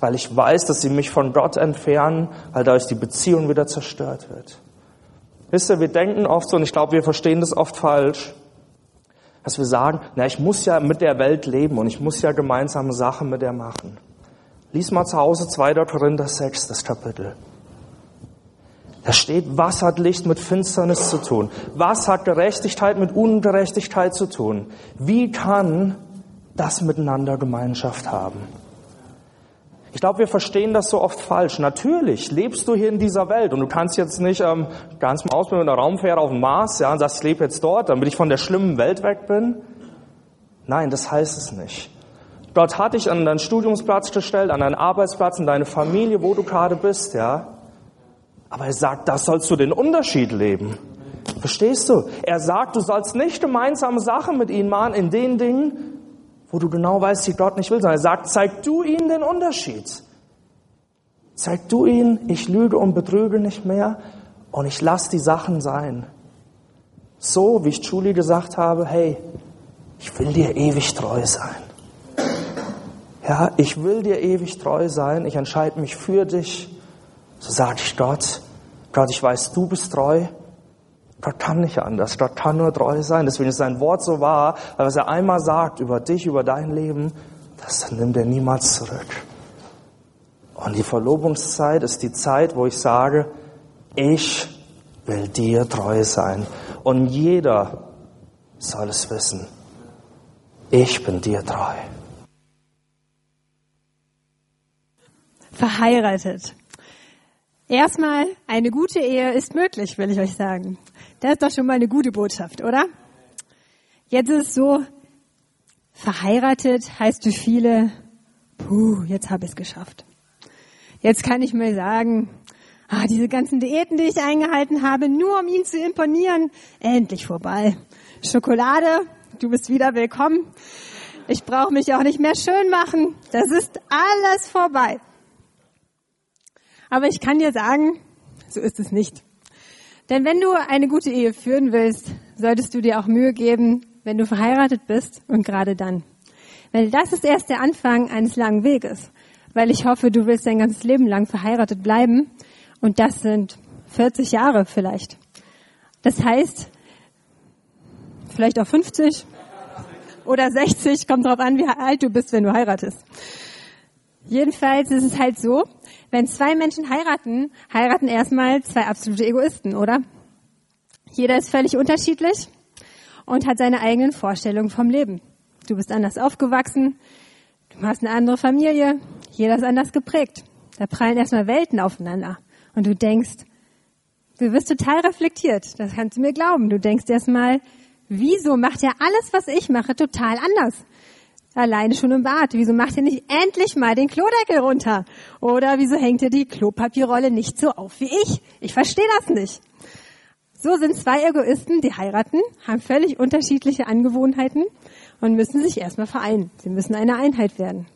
weil ich weiß, dass sie mich von Gott entfernen, weil dadurch die Beziehung wieder zerstört wird. Wisst ihr, wir denken oft so, und ich glaube, wir verstehen das oft falsch, dass wir sagen, na, ich muss ja mit der Welt leben und ich muss ja gemeinsame Sachen mit der machen. Lies mal zu Hause 2. Korinther 6, das Kapitel. Da steht, was hat Licht mit Finsternis zu tun? Was hat Gerechtigkeit mit Ungerechtigkeit zu tun? Wie kann das miteinander Gemeinschaft haben? Ich glaube, wir verstehen das so oft falsch. Natürlich lebst du hier in dieser Welt und du kannst jetzt nicht ähm, ganz mal ausbilden mit einer Raumfähre auf dem Mars ja, und sagst, ich lebe jetzt dort, damit ich von der schlimmen Welt weg bin. Nein, das heißt es nicht. Gott hat dich an deinen Studiumsplatz gestellt, an deinen Arbeitsplatz, in deine Familie, wo du gerade bist, ja. Aber er sagt, das sollst du den Unterschied leben. Verstehst du? Er sagt, du sollst nicht gemeinsame Sachen mit ihnen machen in den Dingen, wo du genau weißt, die Gott nicht will, sondern er sagt, zeig du ihnen den Unterschied. Zeig du ihnen, ich lüge und betrüge nicht mehr und ich lass die Sachen sein. So, wie ich Julie gesagt habe, hey, ich will dir ewig treu sein. Ja, ich will dir ewig treu sein, ich entscheide mich für dich so sage ich Gott, Gott, ich weiß, du bist treu. Gott kann nicht anders. Gott kann nur treu sein. Deswegen ist sein Wort so wahr, weil was er einmal sagt über dich, über dein Leben, das nimmt er niemals zurück. Und die Verlobungszeit ist die Zeit, wo ich sage, ich will dir treu sein. Und jeder soll es wissen. Ich bin dir treu. Verheiratet. Erstmal, eine gute Ehe ist möglich, will ich euch sagen. Das ist doch schon mal eine gute Botschaft, oder? Jetzt ist es so, verheiratet heißt für viele, puh, jetzt habe ich es geschafft. Jetzt kann ich mir sagen, ah, diese ganzen Diäten, die ich eingehalten habe, nur um ihn zu imponieren, endlich vorbei. Schokolade, du bist wieder willkommen. Ich brauche mich auch nicht mehr schön machen. Das ist alles vorbei. Aber ich kann dir sagen, so ist es nicht. Denn wenn du eine gute Ehe führen willst, solltest du dir auch Mühe geben, wenn du verheiratet bist und gerade dann. Weil das ist erst der Anfang eines langen Weges. Weil ich hoffe, du willst dein ganzes Leben lang verheiratet bleiben. Und das sind 40 Jahre vielleicht. Das heißt, vielleicht auch 50 oder 60, kommt drauf an, wie alt du bist, wenn du heiratest. Jedenfalls ist es halt so, wenn zwei Menschen heiraten, heiraten erstmal zwei absolute Egoisten, oder? Jeder ist völlig unterschiedlich und hat seine eigenen Vorstellungen vom Leben. Du bist anders aufgewachsen, du hast eine andere Familie, jeder ist anders geprägt. Da prallen erstmal Welten aufeinander. Und du denkst, du wirst total reflektiert. Das kannst du mir glauben. Du denkst erstmal, wieso macht er alles, was ich mache, total anders? Alleine schon im Bad? Wieso macht ihr nicht endlich mal den Klodeckel runter? Oder wieso hängt ihr die Klopapierrolle nicht so auf wie ich? Ich verstehe das nicht. So sind zwei Egoisten, die heiraten, haben völlig unterschiedliche Angewohnheiten und müssen sich erstmal vereinen. Sie müssen eine Einheit werden.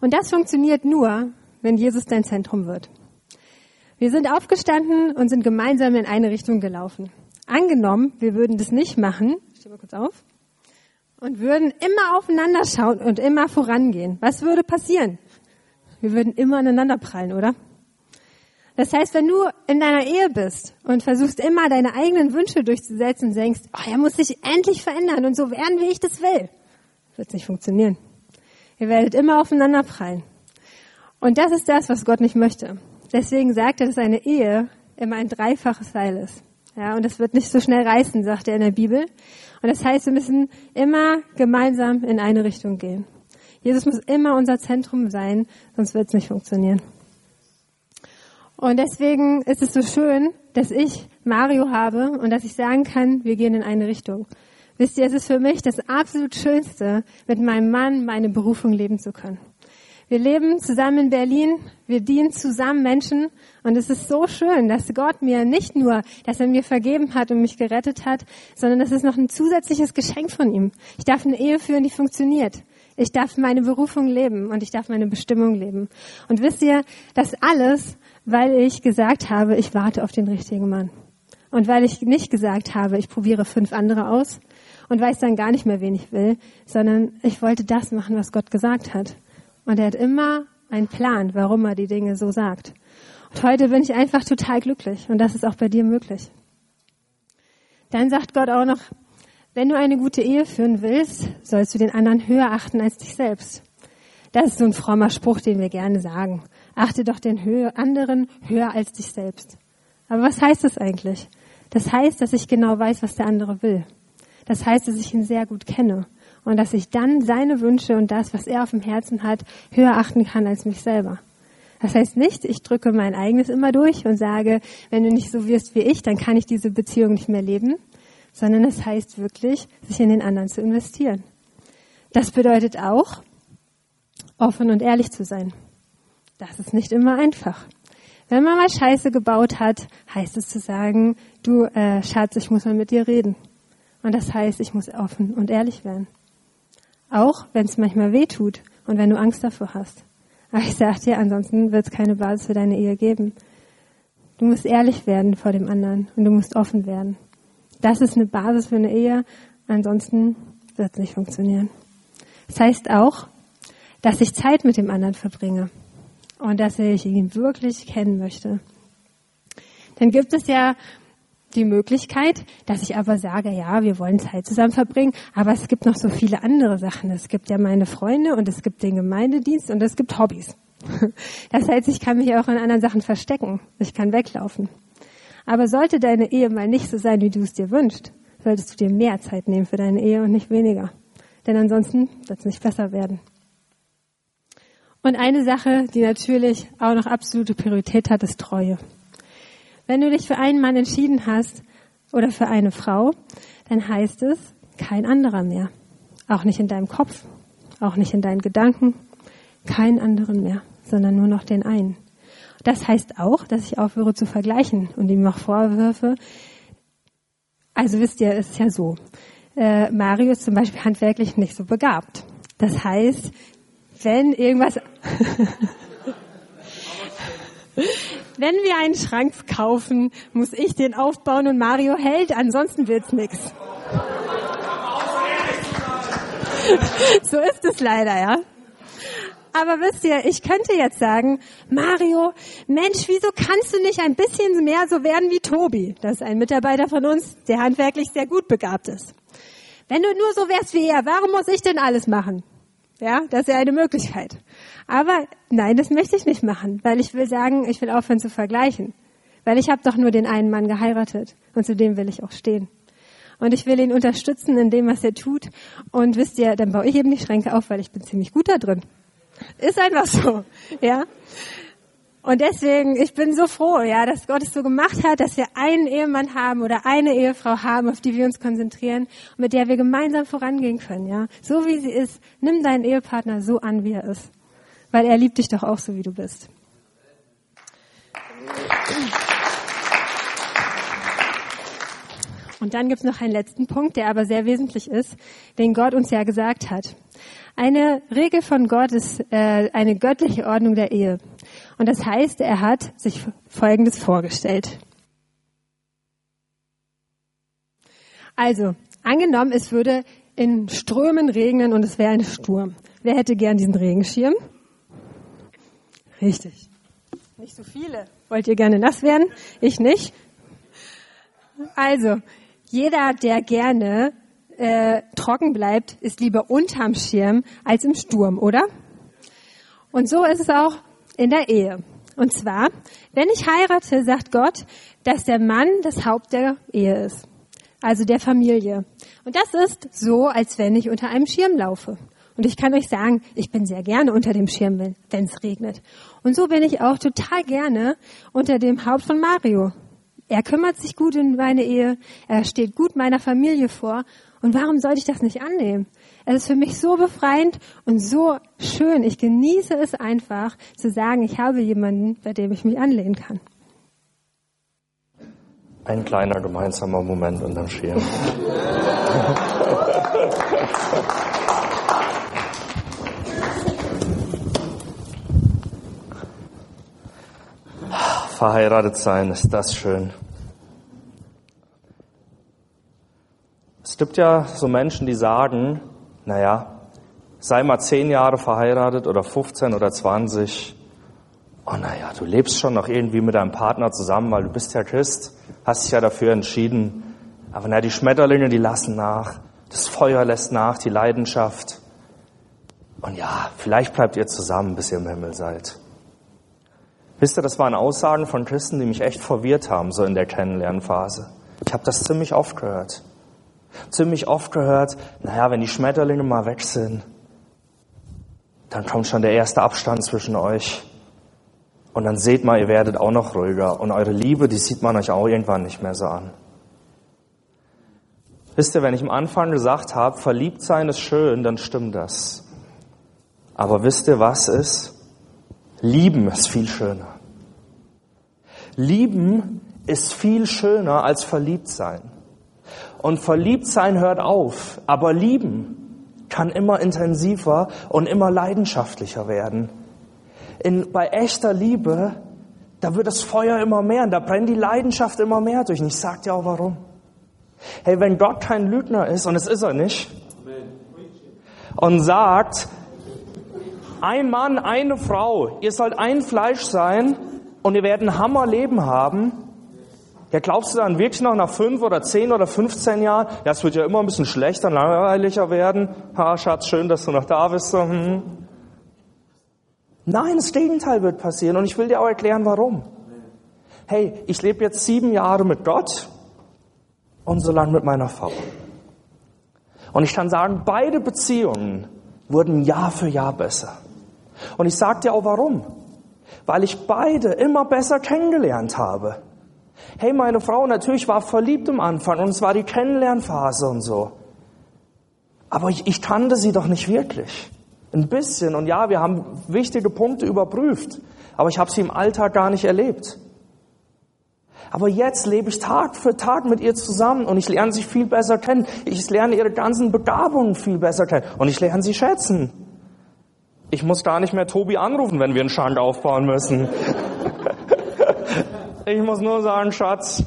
Und das funktioniert nur, wenn Jesus dein Zentrum wird. Wir sind aufgestanden und sind gemeinsam in eine Richtung gelaufen. Angenommen, wir würden das nicht machen. Ich stehe mal kurz auf und würden immer aufeinander schauen und immer vorangehen, was würde passieren? Wir würden immer aneinander prallen, oder? Das heißt, wenn du in deiner Ehe bist und versuchst immer deine eigenen Wünsche durchzusetzen und denkst, oh, er muss sich endlich verändern und so werden, wie ich das will, wird nicht funktionieren. Ihr werdet immer aufeinander prallen. Und das ist das, was Gott nicht möchte. Deswegen sagt er, dass eine Ehe immer ein dreifaches Seil ist. Ja, und das wird nicht so schnell reißen, sagt er in der Bibel. Und das heißt, wir müssen immer gemeinsam in eine Richtung gehen. Jesus muss immer unser Zentrum sein, sonst wird es nicht funktionieren. Und deswegen ist es so schön, dass ich Mario habe und dass ich sagen kann, wir gehen in eine Richtung. Wisst ihr, es ist für mich das absolut Schönste, mit meinem Mann meine Berufung leben zu können. Wir leben zusammen in Berlin, wir dienen zusammen Menschen und es ist so schön, dass Gott mir nicht nur, dass er mir vergeben hat und mich gerettet hat, sondern das ist noch ein zusätzliches Geschenk von ihm. Ich darf eine Ehe führen, die funktioniert. Ich darf meine Berufung leben und ich darf meine Bestimmung leben. Und wisst ihr, das alles, weil ich gesagt habe, ich warte auf den richtigen Mann. Und weil ich nicht gesagt habe, ich probiere fünf andere aus und weiß dann gar nicht mehr, wen ich will, sondern ich wollte das machen, was Gott gesagt hat. Und er hat immer einen Plan, warum er die Dinge so sagt. Und heute bin ich einfach total glücklich und das ist auch bei dir möglich. Dann sagt Gott auch noch, wenn du eine gute Ehe führen willst, sollst du den anderen höher achten als dich selbst. Das ist so ein frommer Spruch, den wir gerne sagen. Achte doch den anderen höher als dich selbst. Aber was heißt das eigentlich? Das heißt, dass ich genau weiß, was der andere will. Das heißt, dass ich ihn sehr gut kenne und dass ich dann seine Wünsche und das, was er auf dem Herzen hat, höher achten kann als mich selber. Das heißt nicht, ich drücke mein eigenes immer durch und sage, wenn du nicht so wirst wie ich, dann kann ich diese Beziehung nicht mehr leben, sondern es heißt wirklich, sich in den anderen zu investieren. Das bedeutet auch, offen und ehrlich zu sein. Das ist nicht immer einfach. Wenn man mal Scheiße gebaut hat, heißt es zu sagen, du äh, Schatz, ich muss mal mit dir reden. Und das heißt, ich muss offen und ehrlich werden. Auch wenn es manchmal weh tut und wenn du Angst davor hast. Aber ich sag dir, ansonsten wird es keine Basis für deine Ehe geben. Du musst ehrlich werden vor dem anderen und du musst offen werden. Das ist eine Basis für eine Ehe, ansonsten wird es nicht funktionieren. Das heißt auch, dass ich Zeit mit dem anderen verbringe und dass ich ihn wirklich kennen möchte. Dann gibt es ja die Möglichkeit, dass ich aber sage, ja, wir wollen Zeit zusammen verbringen, aber es gibt noch so viele andere Sachen. Es gibt ja meine Freunde und es gibt den Gemeindedienst und es gibt Hobbys. Das heißt, ich kann mich auch in anderen Sachen verstecken. Ich kann weglaufen. Aber sollte deine Ehe mal nicht so sein, wie du es dir wünschst, solltest du dir mehr Zeit nehmen für deine Ehe und nicht weniger. Denn ansonsten wird es nicht besser werden. Und eine Sache, die natürlich auch noch absolute Priorität hat, ist Treue. Wenn du dich für einen Mann entschieden hast oder für eine Frau, dann heißt es kein anderer mehr. Auch nicht in deinem Kopf, auch nicht in deinen Gedanken, keinen anderen mehr, sondern nur noch den einen. Das heißt auch, dass ich aufhöre zu vergleichen und ihm noch Vorwürfe. Also wisst ihr, es ist ja so. Äh, Mario ist zum Beispiel handwerklich nicht so begabt. Das heißt, wenn irgendwas, wenn wir einen Schrank kaufen, muss ich den aufbauen und Mario hält, ansonsten wird's nix. so ist es leider, ja. Aber wisst ihr, ich könnte jetzt sagen, Mario, Mensch, wieso kannst du nicht ein bisschen mehr so werden wie Tobi? Das ist ein Mitarbeiter von uns, der handwerklich sehr gut begabt ist. Wenn du nur so wärst wie er, warum muss ich denn alles machen? Ja, das ist ja eine Möglichkeit. Aber nein, das möchte ich nicht machen, weil ich will sagen, ich will aufhören zu vergleichen. Weil ich habe doch nur den einen Mann geheiratet und zu dem will ich auch stehen. Und ich will ihn unterstützen in dem, was er tut. Und wisst ihr, dann baue ich eben die Schränke auf, weil ich bin ziemlich gut da drin. Ist einfach so, ja. Und deswegen, ich bin so froh, ja, dass Gott es so gemacht hat, dass wir einen Ehemann haben oder eine Ehefrau haben, auf die wir uns konzentrieren und mit der wir gemeinsam vorangehen können, ja. So wie sie ist, nimm deinen Ehepartner so an, wie er ist. Weil er liebt dich doch auch so, wie du bist. Und dann gibt's noch einen letzten Punkt, der aber sehr wesentlich ist, den Gott uns ja gesagt hat. Eine Regel von Gott ist äh, eine göttliche Ordnung der Ehe. Und das heißt, er hat sich Folgendes vorgestellt. Also, angenommen, es würde in Strömen regnen und es wäre ein Sturm. Wer hätte gern diesen Regenschirm? Richtig. Nicht so viele. Wollt ihr gerne nass werden? Ich nicht. Also, jeder, der gerne äh, trocken bleibt, ist lieber unterm Schirm als im Sturm, oder? Und so ist es auch in der Ehe. Und zwar, wenn ich heirate, sagt Gott, dass der Mann das Haupt der Ehe ist. Also der Familie. Und das ist so, als wenn ich unter einem Schirm laufe. Und ich kann euch sagen, ich bin sehr gerne unter dem Schirm, wenn es regnet. Und so bin ich auch total gerne unter dem Haupt von Mario. Er kümmert sich gut in meine Ehe, er steht gut meiner Familie vor und warum sollte ich das nicht annehmen? Es ist für mich so befreiend und so schön. Ich genieße es einfach zu sagen, ich habe jemanden, bei dem ich mich anlehnen kann. Ein kleiner gemeinsamer Moment unterm Schirm. Verheiratet sein, ist das schön. Es gibt ja so Menschen, die sagen, naja, sei mal zehn Jahre verheiratet oder 15 oder 20. Oh naja, du lebst schon noch irgendwie mit deinem Partner zusammen, weil du bist ja Christ, hast dich ja dafür entschieden. Aber na, die Schmetterlinge, die lassen nach, das Feuer lässt nach, die Leidenschaft. Und ja, vielleicht bleibt ihr zusammen, bis ihr im Himmel seid. Wisst ihr, das waren Aussagen von Christen, die mich echt verwirrt haben, so in der Kennenlernphase. Ich habe das ziemlich oft gehört. Ziemlich oft gehört, naja, wenn die Schmetterlinge mal weg sind, dann kommt schon der erste Abstand zwischen euch. Und dann seht mal, ihr werdet auch noch ruhiger. Und eure Liebe, die sieht man euch auch irgendwann nicht mehr so an. Wisst ihr, wenn ich am Anfang gesagt habe, verliebt sein ist schön, dann stimmt das. Aber wisst ihr, was ist? Lieben ist viel schöner. Lieben ist viel schöner als verliebt sein. Und verliebt sein hört auf, aber lieben kann immer intensiver und immer leidenschaftlicher werden. In, bei echter Liebe, da wird das Feuer immer mehr und da brennt die Leidenschaft immer mehr durch. Und ich sag dir auch warum. Hey, wenn Gott kein Lügner ist, und es ist er nicht, und sagt, ein Mann, eine Frau, ihr sollt ein Fleisch sein und ihr werdet ein Hammerleben haben, ja, glaubst du dann wirklich noch nach fünf oder zehn oder 15 Jahren, ja, es wird ja immer ein bisschen schlechter, langweiliger werden. Ha, Schatz, schön, dass du noch da bist. Hm. Nein, das Gegenteil wird passieren und ich will dir auch erklären, warum. Hey, ich lebe jetzt sieben Jahre mit Gott und so lang mit meiner Frau. Und ich kann sagen, beide Beziehungen wurden Jahr für Jahr besser. Und ich sage dir auch warum. Weil ich beide immer besser kennengelernt habe. Hey, meine Frau natürlich war verliebt am Anfang und es war die Kennenlernphase und so. Aber ich, ich kannte sie doch nicht wirklich. Ein bisschen. Und ja, wir haben wichtige Punkte überprüft. Aber ich habe sie im Alltag gar nicht erlebt. Aber jetzt lebe ich Tag für Tag mit ihr zusammen und ich lerne sie viel besser kennen. Ich lerne ihre ganzen Begabungen viel besser kennen und ich lerne sie schätzen. Ich muss gar nicht mehr Tobi anrufen, wenn wir einen Schrank aufbauen müssen. Ich muss nur sagen, Schatz,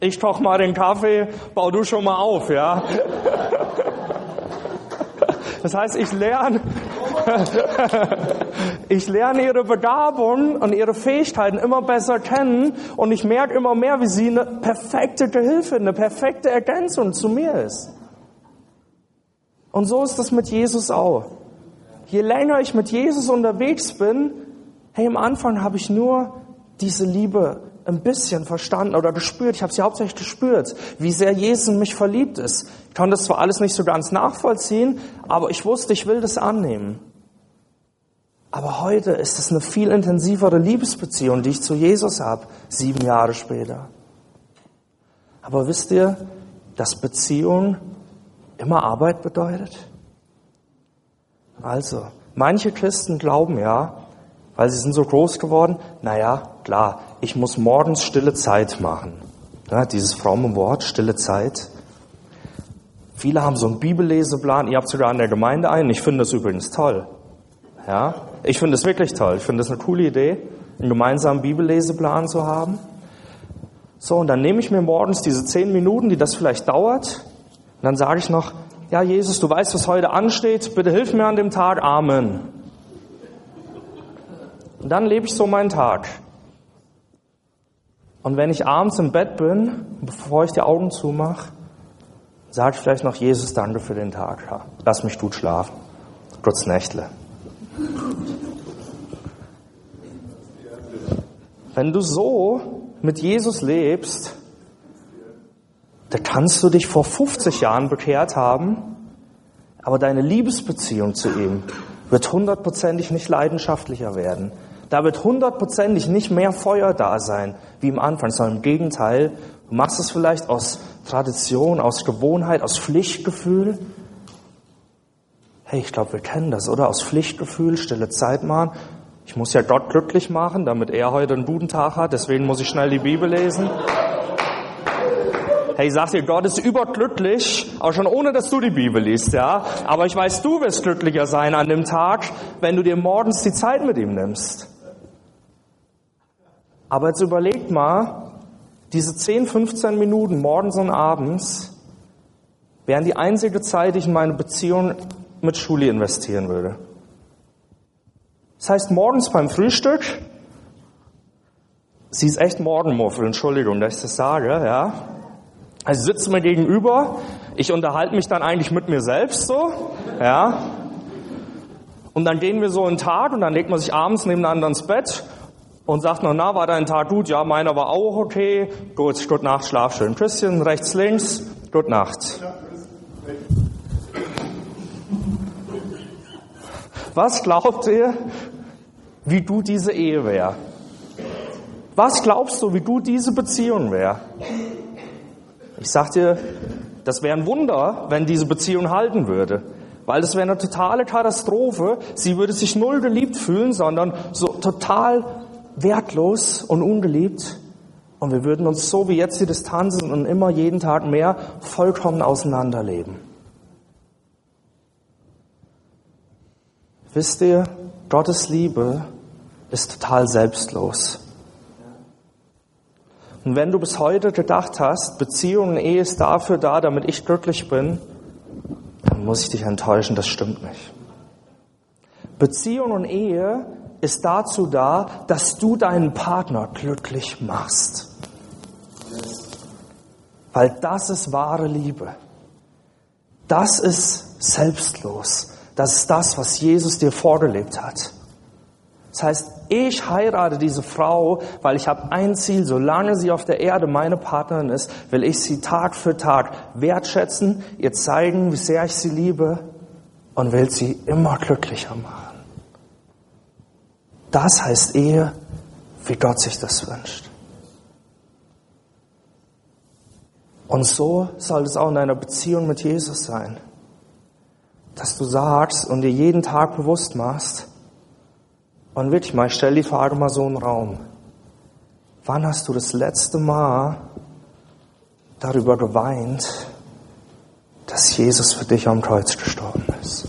ich koch mal den Kaffee, bau du schon mal auf, ja. Das heißt, ich lerne, ich lerne ihre Begabungen und ihre Fähigkeiten immer besser kennen und ich merke immer mehr, wie sie eine perfekte Gehilfe, eine perfekte Ergänzung zu mir ist. Und so ist das mit Jesus auch. Je länger ich mit Jesus unterwegs bin, hey, am Anfang habe ich nur diese Liebe ein bisschen verstanden oder gespürt. Ich habe sie hauptsächlich gespürt, wie sehr Jesus in mich verliebt ist. Ich konnte das zwar alles nicht so ganz nachvollziehen, aber ich wusste, ich will das annehmen. Aber heute ist es eine viel intensivere Liebesbeziehung, die ich zu Jesus habe, sieben Jahre später. Aber wisst ihr, dass Beziehung immer Arbeit bedeutet? Also, manche Christen glauben ja, weil sie sind so groß geworden, naja, klar, ich muss morgens stille Zeit machen. Ja, dieses fromme Wort, stille Zeit. Viele haben so einen Bibelleseplan, ihr habt sogar in der Gemeinde einen, ich finde das übrigens toll. Ja, ich finde es wirklich toll, ich finde das eine coole Idee, einen gemeinsamen Bibelleseplan zu haben. So, und dann nehme ich mir morgens diese zehn Minuten, die das vielleicht dauert, und dann sage ich noch, ja Jesus, du weißt, was heute ansteht, bitte hilf mir an dem Tag, Amen. Und dann lebe ich so meinen Tag. Und wenn ich abends im Bett bin, bevor ich die Augen zumache, sage ich vielleicht noch Jesus, danke für den Tag. Ja, lass mich gut schlafen. Kurz Nächtle. Wenn du so mit Jesus lebst, da kannst du dich vor 50 Jahren bekehrt haben, aber deine Liebesbeziehung zu ihm wird hundertprozentig nicht leidenschaftlicher werden. Da wird hundertprozentig nicht mehr Feuer da sein wie im Anfang, sondern im Gegenteil. Du machst es vielleicht aus Tradition, aus Gewohnheit, aus Pflichtgefühl. Hey, ich glaube, wir kennen das, oder? Aus Pflichtgefühl, stille Zeit machen. Ich muss ja Gott glücklich machen, damit er heute einen guten Tag hat. Deswegen muss ich schnell die Bibel lesen. Hey, ich sag dir, Gott ist überglücklich, auch schon ohne, dass du die Bibel liest, ja. Aber ich weiß, du wirst glücklicher sein an dem Tag, wenn du dir morgens die Zeit mit ihm nimmst. Aber jetzt überlegt mal, diese 10, 15 Minuten morgens und abends wären die einzige Zeit, die ich in meine Beziehung mit Schule investieren würde. Das heißt, morgens beim Frühstück, sie ist echt Morgenmuffel, Entschuldigung, dass ich das sage, ja. Also sitzt mir gegenüber, ich unterhalte mich dann eigentlich mit mir selbst so, ja. Und dann gehen wir so einen Tag und dann legt man sich abends nebeneinander ins Bett und sagt noch, na, war dein Tag gut? Ja, meiner war auch okay. Gut, gute Nacht, schlaf schön. Küsschen, rechts, links, gute Nacht. Was glaubt ihr, wie du diese Ehe wäre? Was glaubst du, wie du diese Beziehung wäre? Ich sag dir, das wäre ein Wunder, wenn diese Beziehung halten würde. Weil das wäre eine totale Katastrophe. Sie würde sich null geliebt fühlen, sondern so total wertlos und ungeliebt. Und wir würden uns so wie jetzt die Distanzen und immer jeden Tag mehr vollkommen auseinanderleben. Wisst ihr, Gottes Liebe ist total selbstlos. Und wenn du bis heute gedacht hast, Beziehung und Ehe ist dafür da, damit ich glücklich bin, dann muss ich dich enttäuschen, das stimmt nicht. Beziehung und Ehe ist dazu da, dass du deinen Partner glücklich machst. Weil das ist wahre Liebe. Das ist selbstlos. Das ist das, was Jesus dir vorgelebt hat. Das heißt, ich heirate diese Frau, weil ich habe ein Ziel, solange sie auf der Erde meine Partnerin ist, will ich sie Tag für Tag wertschätzen, ihr zeigen, wie sehr ich sie liebe und will sie immer glücklicher machen. Das heißt Ehe, wie Gott sich das wünscht. Und so soll es auch in einer Beziehung mit Jesus sein, dass du sagst und dir jeden Tag bewusst machst, und wirklich mal, ich stelle die Frage mal so im Raum. Wann hast du das letzte Mal darüber geweint, dass Jesus für dich am Kreuz gestorben ist?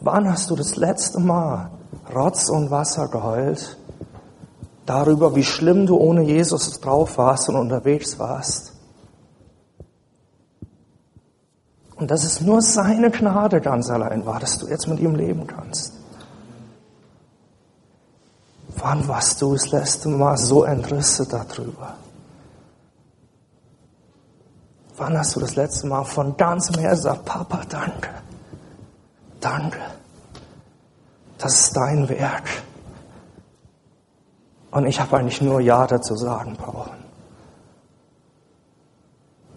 Wann hast du das letzte Mal Rotz und Wasser geheult darüber, wie schlimm du ohne Jesus drauf warst und unterwegs warst? Und dass es nur seine Gnade ganz allein war, dass du jetzt mit ihm leben kannst. Wann warst du das letzte Mal so entrüstet darüber? Wann hast du das letzte Mal von ganzem Herzen gesagt, Papa, danke, danke, das ist dein Werk. Und ich habe eigentlich nur Ja dazu sagen brauchen.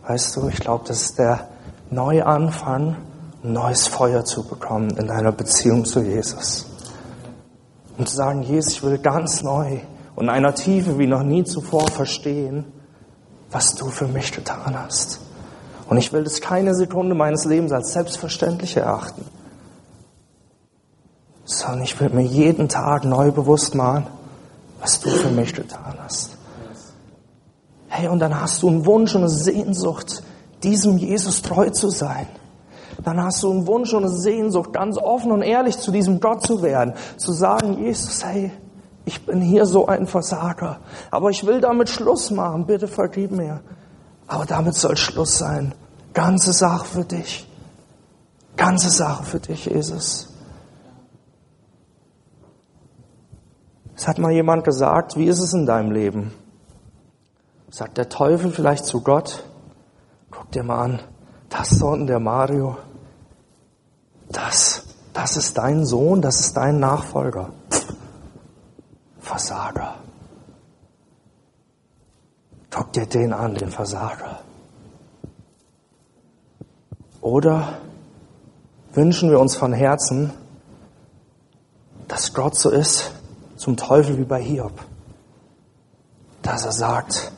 Weißt du, ich glaube, das ist der neu anfangen, neues Feuer zu bekommen in deiner Beziehung zu Jesus. Und zu sagen, Jesus, ich will ganz neu und in einer Tiefe wie noch nie zuvor verstehen, was du für mich getan hast. Und ich will das keine Sekunde meines Lebens als selbstverständlich erachten, sondern ich will mir jeden Tag neu bewusst machen, was du für mich getan hast. Hey, und dann hast du einen Wunsch und eine Sehnsucht, diesem Jesus treu zu sein, dann hast du einen Wunsch und eine Sehnsucht, ganz offen und ehrlich zu diesem Gott zu werden, zu sagen, Jesus, hey, ich bin hier so ein Versager, aber ich will damit Schluss machen, bitte vergib mir. Aber damit soll Schluss sein. Ganze Sache für dich. Ganze Sache für dich, Jesus. Es hat mal jemand gesagt, wie ist es in deinem Leben? Sagt der Teufel vielleicht zu Gott, Guck dir mal an, das dort der Mario, das, das ist dein Sohn, das ist dein Nachfolger. Versager. Guck dir den an, den Versager. Oder wünschen wir uns von Herzen, dass Gott so ist zum Teufel wie bei Hiob. Dass er sagt,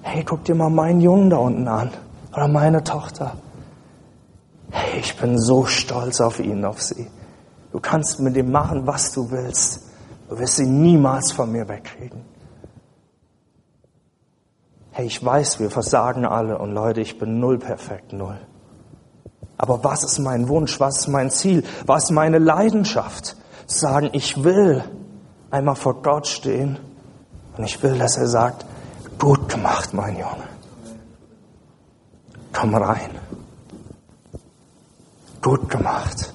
hey, guck dir mal meinen Jungen da unten an oder meine Tochter. Hey, ich bin so stolz auf ihn, auf sie. Du kannst mit ihm machen, was du willst. Du wirst sie niemals von mir wegkriegen. Hey, ich weiß, wir versagen alle und Leute, ich bin null perfekt, null. Aber was ist mein Wunsch? Was ist mein Ziel? Was ist meine Leidenschaft? Sagen, ich will einmal vor Gott stehen und ich will, dass er sagt, gut gemacht, mein Junge komm rein. Gut gemacht.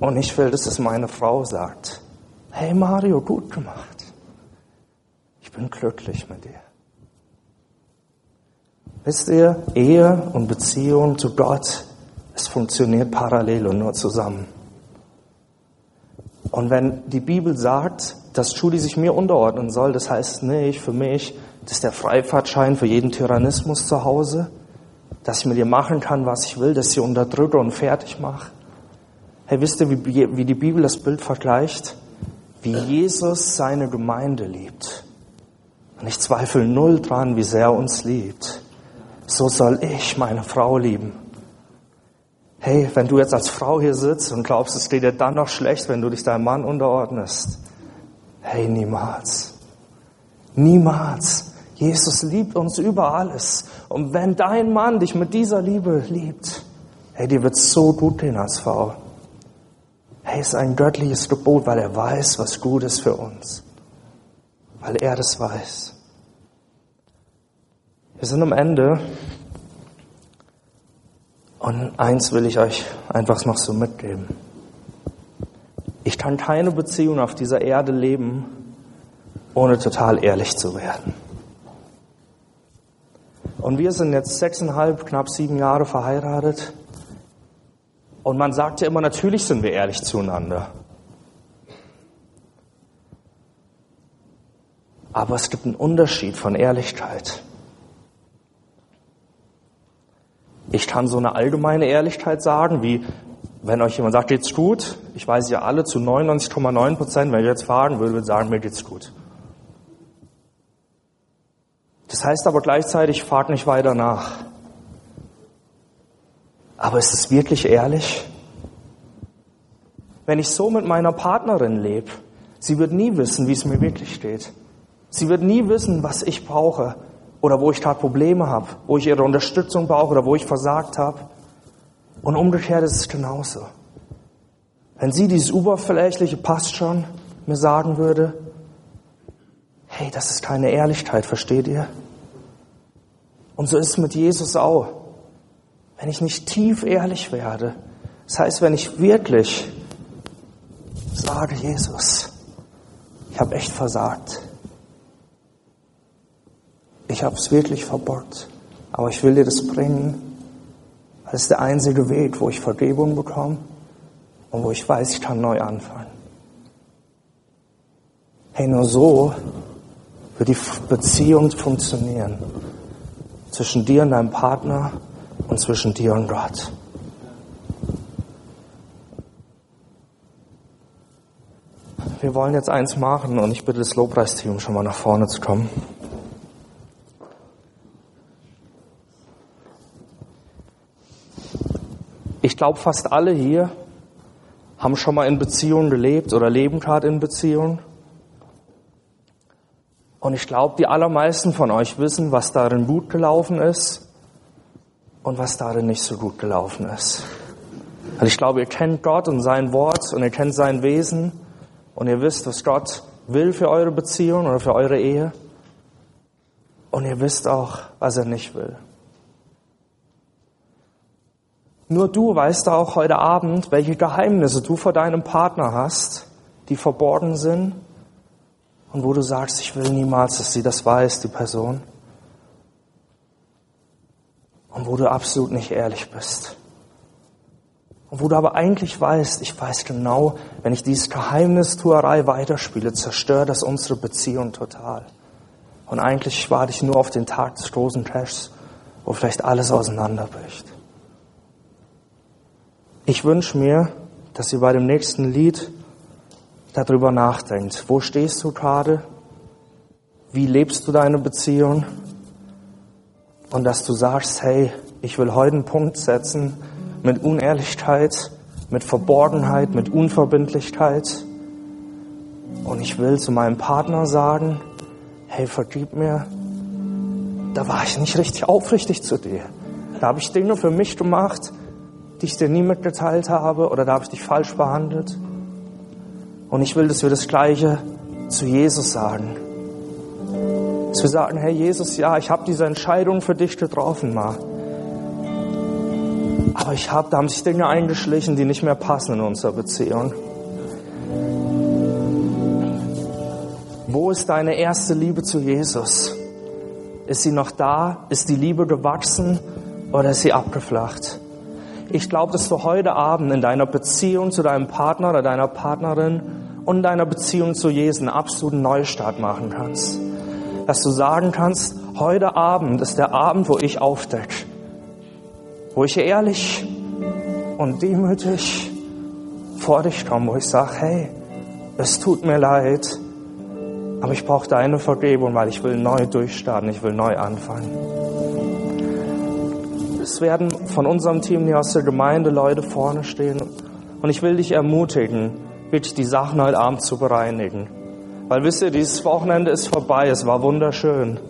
Und ich will, dass es meine Frau sagt. Hey Mario, gut gemacht. Ich bin glücklich mit dir. Wisst ihr, Ehe und Beziehung zu Gott, es funktioniert parallel und nur zusammen. Und wenn die Bibel sagt, dass Judy sich mir unterordnen soll, das heißt nicht für mich, dass der Freifahrtschein für jeden Tyrannismus zu Hause, dass ich mit ihr machen kann, was ich will, dass ich sie unterdrücke und fertig mache. Hey, wisst ihr, wie, wie die Bibel das Bild vergleicht? Wie Jesus seine Gemeinde liebt. Und ich zweifle null dran, wie sehr er uns liebt. So soll ich meine Frau lieben. Hey, wenn du jetzt als Frau hier sitzt und glaubst, es geht dir dann noch schlecht, wenn du dich deinem Mann unterordnest. Hey, niemals. Niemals. Jesus liebt uns über alles. Und wenn dein Mann dich mit dieser Liebe liebt, hey, dir wird so gut gehen als Frau. Hey, ist ein göttliches Gebot, weil er weiß, was gut ist für uns. Weil er das weiß. Wir sind am Ende. Und eins will ich euch einfach noch so mitgeben. Ich kann keine Beziehung auf dieser Erde leben, ohne total ehrlich zu werden. Und wir sind jetzt sechseinhalb, knapp sieben Jahre verheiratet. Und man sagt ja immer, natürlich sind wir ehrlich zueinander. Aber es gibt einen Unterschied von Ehrlichkeit. Ich kann so eine allgemeine Ehrlichkeit sagen, wie wenn euch jemand sagt, geht's gut? Ich weiß ja alle zu 99,9 Prozent, wenn ich jetzt fragen würde, würde sagen, mir geht's gut. Das heißt aber gleichzeitig, frag nicht weiter nach. Aber ist es wirklich ehrlich? Wenn ich so mit meiner Partnerin lebe, sie wird nie wissen, wie es mir wirklich steht. Sie wird nie wissen, was ich brauche oder wo ich gerade Probleme habe, wo ich ihre Unterstützung brauche oder wo ich versagt habe. Und umgekehrt ist es genauso. Wenn sie dieses Oberflächliche passt schon mir sagen würde, hey, das ist keine Ehrlichkeit, versteht ihr? Und so ist es mit Jesus auch. Wenn ich nicht tief ehrlich werde, das heißt, wenn ich wirklich sage, Jesus, ich habe echt versagt. Ich habe es wirklich verbockt, aber ich will dir das bringen. Das ist der einzige Weg, wo ich Vergebung bekomme und wo ich weiß, ich kann neu anfangen. Hey, nur so wird die Beziehung funktionieren zwischen dir und deinem Partner und zwischen dir und Gott. Wir wollen jetzt eins machen und ich bitte das Lobpreisteam schon mal nach vorne zu kommen. Ich glaube, fast alle hier haben schon mal in Beziehungen gelebt oder leben gerade in Beziehungen. Und ich glaube, die allermeisten von euch wissen, was darin gut gelaufen ist und was darin nicht so gut gelaufen ist. Also ich glaube, ihr kennt Gott und sein Wort und ihr kennt sein Wesen und ihr wisst, was Gott will für eure Beziehung oder für eure Ehe. Und ihr wisst auch, was er nicht will. Nur du weißt auch heute Abend, welche Geheimnisse du vor deinem Partner hast, die verborgen sind und wo du sagst, ich will niemals, dass sie das weiß, die Person. Und wo du absolut nicht ehrlich bist. Und wo du aber eigentlich weißt, ich weiß genau, wenn ich diese Geheimnistuerei weiterspiele, zerstört das unsere Beziehung total. Und eigentlich warte ich nur auf den Tag des großen Crashs, wo vielleicht alles auseinanderbricht. Ich wünsche mir, dass ihr bei dem nächsten Lied darüber nachdenkt. Wo stehst du gerade? Wie lebst du deine Beziehung? Und dass du sagst, hey, ich will heute einen Punkt setzen mit Unehrlichkeit, mit Verborgenheit, mit Unverbindlichkeit. Und ich will zu meinem Partner sagen, hey, vergib mir, da war ich nicht richtig aufrichtig zu dir. Da habe ich Dinge für mich gemacht, die ich dir nie mitgeteilt habe, oder da habe ich dich falsch behandelt. Und ich will, dass wir das Gleiche zu Jesus sagen. Dass wir sagen, hey Jesus, ja, ich habe diese Entscheidung für dich getroffen, mal. Aber ich habe, da haben sich Dinge eingeschlichen, die nicht mehr passen in unserer Beziehung. Wo ist deine erste Liebe zu Jesus? Ist sie noch da? Ist die Liebe gewachsen oder ist sie abgeflacht? Ich glaube, dass du heute Abend in deiner Beziehung zu deinem Partner oder deiner Partnerin und deiner Beziehung zu Jesus einen absoluten Neustart machen kannst. Dass du sagen kannst, heute Abend ist der Abend, wo ich aufdecke. Wo ich ehrlich und demütig vor dich komme, wo ich sage, hey, es tut mir leid, aber ich brauche deine Vergebung, weil ich will neu durchstarten, ich will neu anfangen. Es werden von unserem Team hier aus der Gemeinde Leute vorne stehen und ich will dich ermutigen, wirklich die Sachen heute Abend zu bereinigen. Weil wisst ihr, dieses Wochenende ist vorbei, es war wunderschön.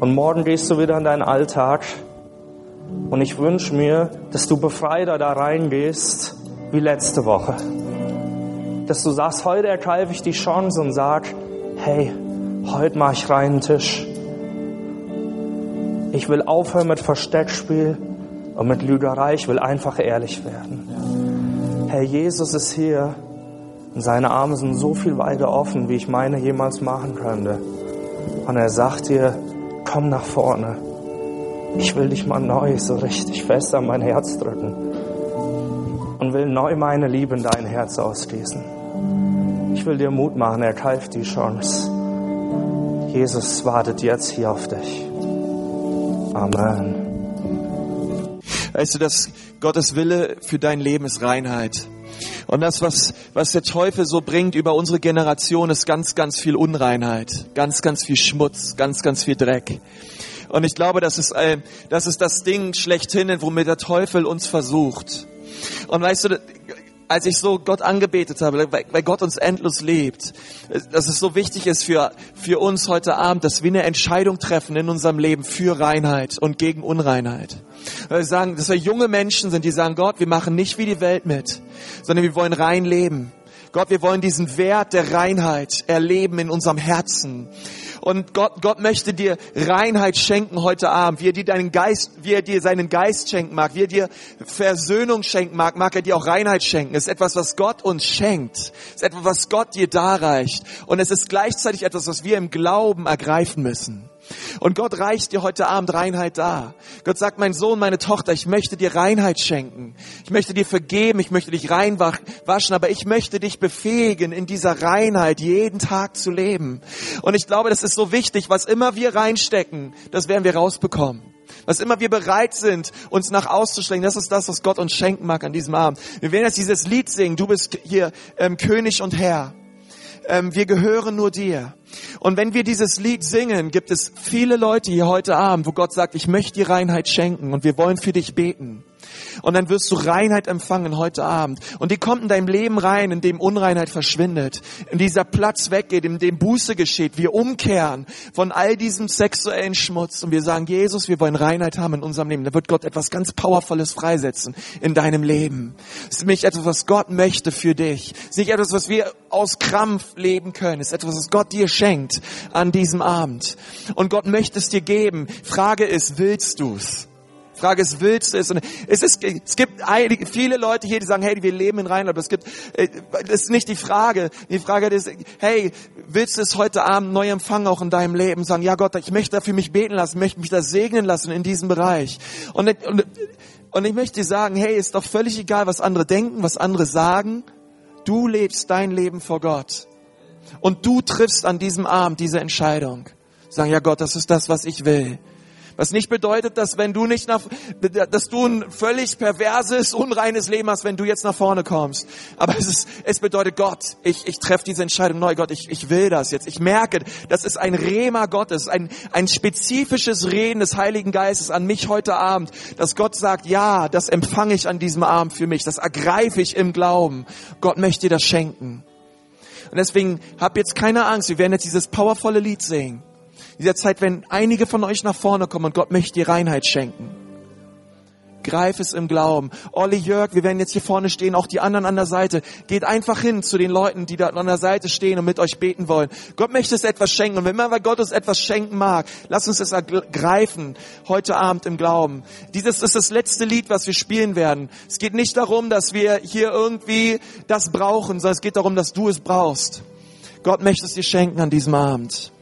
Und morgen gehst du wieder in deinen Alltag. Und ich wünsche mir, dass du befreiter da reingehst wie letzte Woche. Dass du sagst, heute ergreife ich die Chance und sag, hey, heute mache ich reinen Tisch. Ich will aufhören mit Versteckspiel und mit Lügerei. Ich will einfach ehrlich werden. Herr Jesus ist hier und seine Arme sind so viel weiter offen, wie ich meine jemals machen könnte. Und er sagt dir, komm nach vorne. Ich will dich mal neu so richtig fest an mein Herz drücken und will neu meine Liebe in dein Herz ausgießen. Ich will dir Mut machen, ergreif die Chance. Jesus wartet jetzt hier auf dich. Amen. Weißt du, dass Gottes Wille für dein Leben ist Reinheit. Und das, was, was der Teufel so bringt über unsere Generation, ist ganz, ganz viel Unreinheit, ganz, ganz viel Schmutz, ganz, ganz viel Dreck. Und ich glaube, das ist, äh, das ist das Ding schlechthin, womit der Teufel uns versucht. Und weißt du, als ich so Gott angebetet habe, weil Gott uns endlos lebt, dass es so wichtig ist für, für uns heute Abend, dass wir eine Entscheidung treffen in unserem Leben für Reinheit und gegen Unreinheit. Weil wir sagen, dass wir junge Menschen sind, die sagen, Gott, wir machen nicht wie die Welt mit, sondern wir wollen rein leben. Gott, wir wollen diesen Wert der Reinheit erleben in unserem Herzen. Und Gott, Gott möchte dir Reinheit schenken heute Abend, wie er dir deinen Geist, wie er dir seinen Geist schenken mag, wie er dir Versöhnung schenken mag, mag er dir auch Reinheit schenken. Es ist etwas, was Gott uns schenkt. Es ist etwas, was Gott dir darreicht. Und es ist gleichzeitig etwas, was wir im Glauben ergreifen müssen. Und Gott reicht dir heute Abend Reinheit da. Gott sagt, mein Sohn, meine Tochter, ich möchte dir Reinheit schenken. Ich möchte dir vergeben, ich möchte dich reinwaschen, aber ich möchte dich befähigen, in dieser Reinheit jeden Tag zu leben. Und ich glaube, das ist so wichtig, was immer wir reinstecken, das werden wir rausbekommen. Was immer wir bereit sind, uns nach auszustrecken, das ist das, was Gott uns schenken mag an diesem Abend. Wir werden jetzt dieses Lied singen, du bist hier ähm, König und Herr ähm, wir gehören nur dir. Und wenn wir dieses Lied singen, gibt es viele Leute hier heute Abend, wo Gott sagt, ich möchte dir Reinheit schenken und wir wollen für dich beten. Und dann wirst du Reinheit empfangen heute Abend. Und die kommt in deinem Leben rein, in dem Unreinheit verschwindet, in dieser Platz weggeht, in dem Buße geschieht. Wir umkehren von all diesem sexuellen Schmutz und wir sagen, Jesus, wir wollen Reinheit haben in unserem Leben. Da wird Gott etwas ganz Powervolles freisetzen in deinem Leben. Es ist nicht etwas, was Gott möchte für dich. Es ist nicht etwas, was wir aus Krampf leben können. Es ist etwas, was Gott dir schenkt an diesem Abend. Und Gott möchte es dir geben. Frage ist, willst du's? Frage ist, willst du es? Und es, ist, es gibt einige, viele Leute hier, die sagen, hey, wir leben in Rheinland. Es gibt, äh, das ist nicht die Frage. Die Frage ist, hey, willst du es heute Abend neu empfangen, auch in deinem Leben? Sagen, ja Gott, ich möchte für mich beten lassen, möchte mich da segnen lassen in diesem Bereich. Und, und, und ich möchte dir sagen, hey, ist doch völlig egal, was andere denken, was andere sagen. Du lebst dein Leben vor Gott. Und du triffst an diesem Abend diese Entscheidung. Sagen, ja Gott, das ist das, was ich will. Was nicht bedeutet, dass wenn du nicht nach, dass du ein völlig perverses, unreines Leben hast, wenn du jetzt nach vorne kommst. Aber es ist, es bedeutet Gott, ich, ich treffe diese Entscheidung neu. Gott, ich, ich will das jetzt. Ich merke, das ist ein Rema Gottes, ein, ein spezifisches Reden des Heiligen Geistes an mich heute Abend, dass Gott sagt, ja, das empfange ich an diesem Abend für mich. Das ergreife ich im Glauben. Gott möchte dir das schenken. Und deswegen hab jetzt keine Angst. Wir werden jetzt dieses powervolle Lied singen dieser Zeit, wenn einige von euch nach vorne kommen und Gott möchte dir Reinheit schenken. Greif es im Glauben. Olli Jörg, wir werden jetzt hier vorne stehen, auch die anderen an der Seite. Geht einfach hin zu den Leuten, die da an der Seite stehen und mit euch beten wollen. Gott möchte es etwas schenken. Und wenn man Gott uns etwas schenken mag, lass uns es ergreifen heute Abend im Glauben. Dieses ist das letzte Lied, was wir spielen werden. Es geht nicht darum, dass wir hier irgendwie das brauchen, sondern es geht darum, dass du es brauchst. Gott möchte es dir schenken an diesem Abend.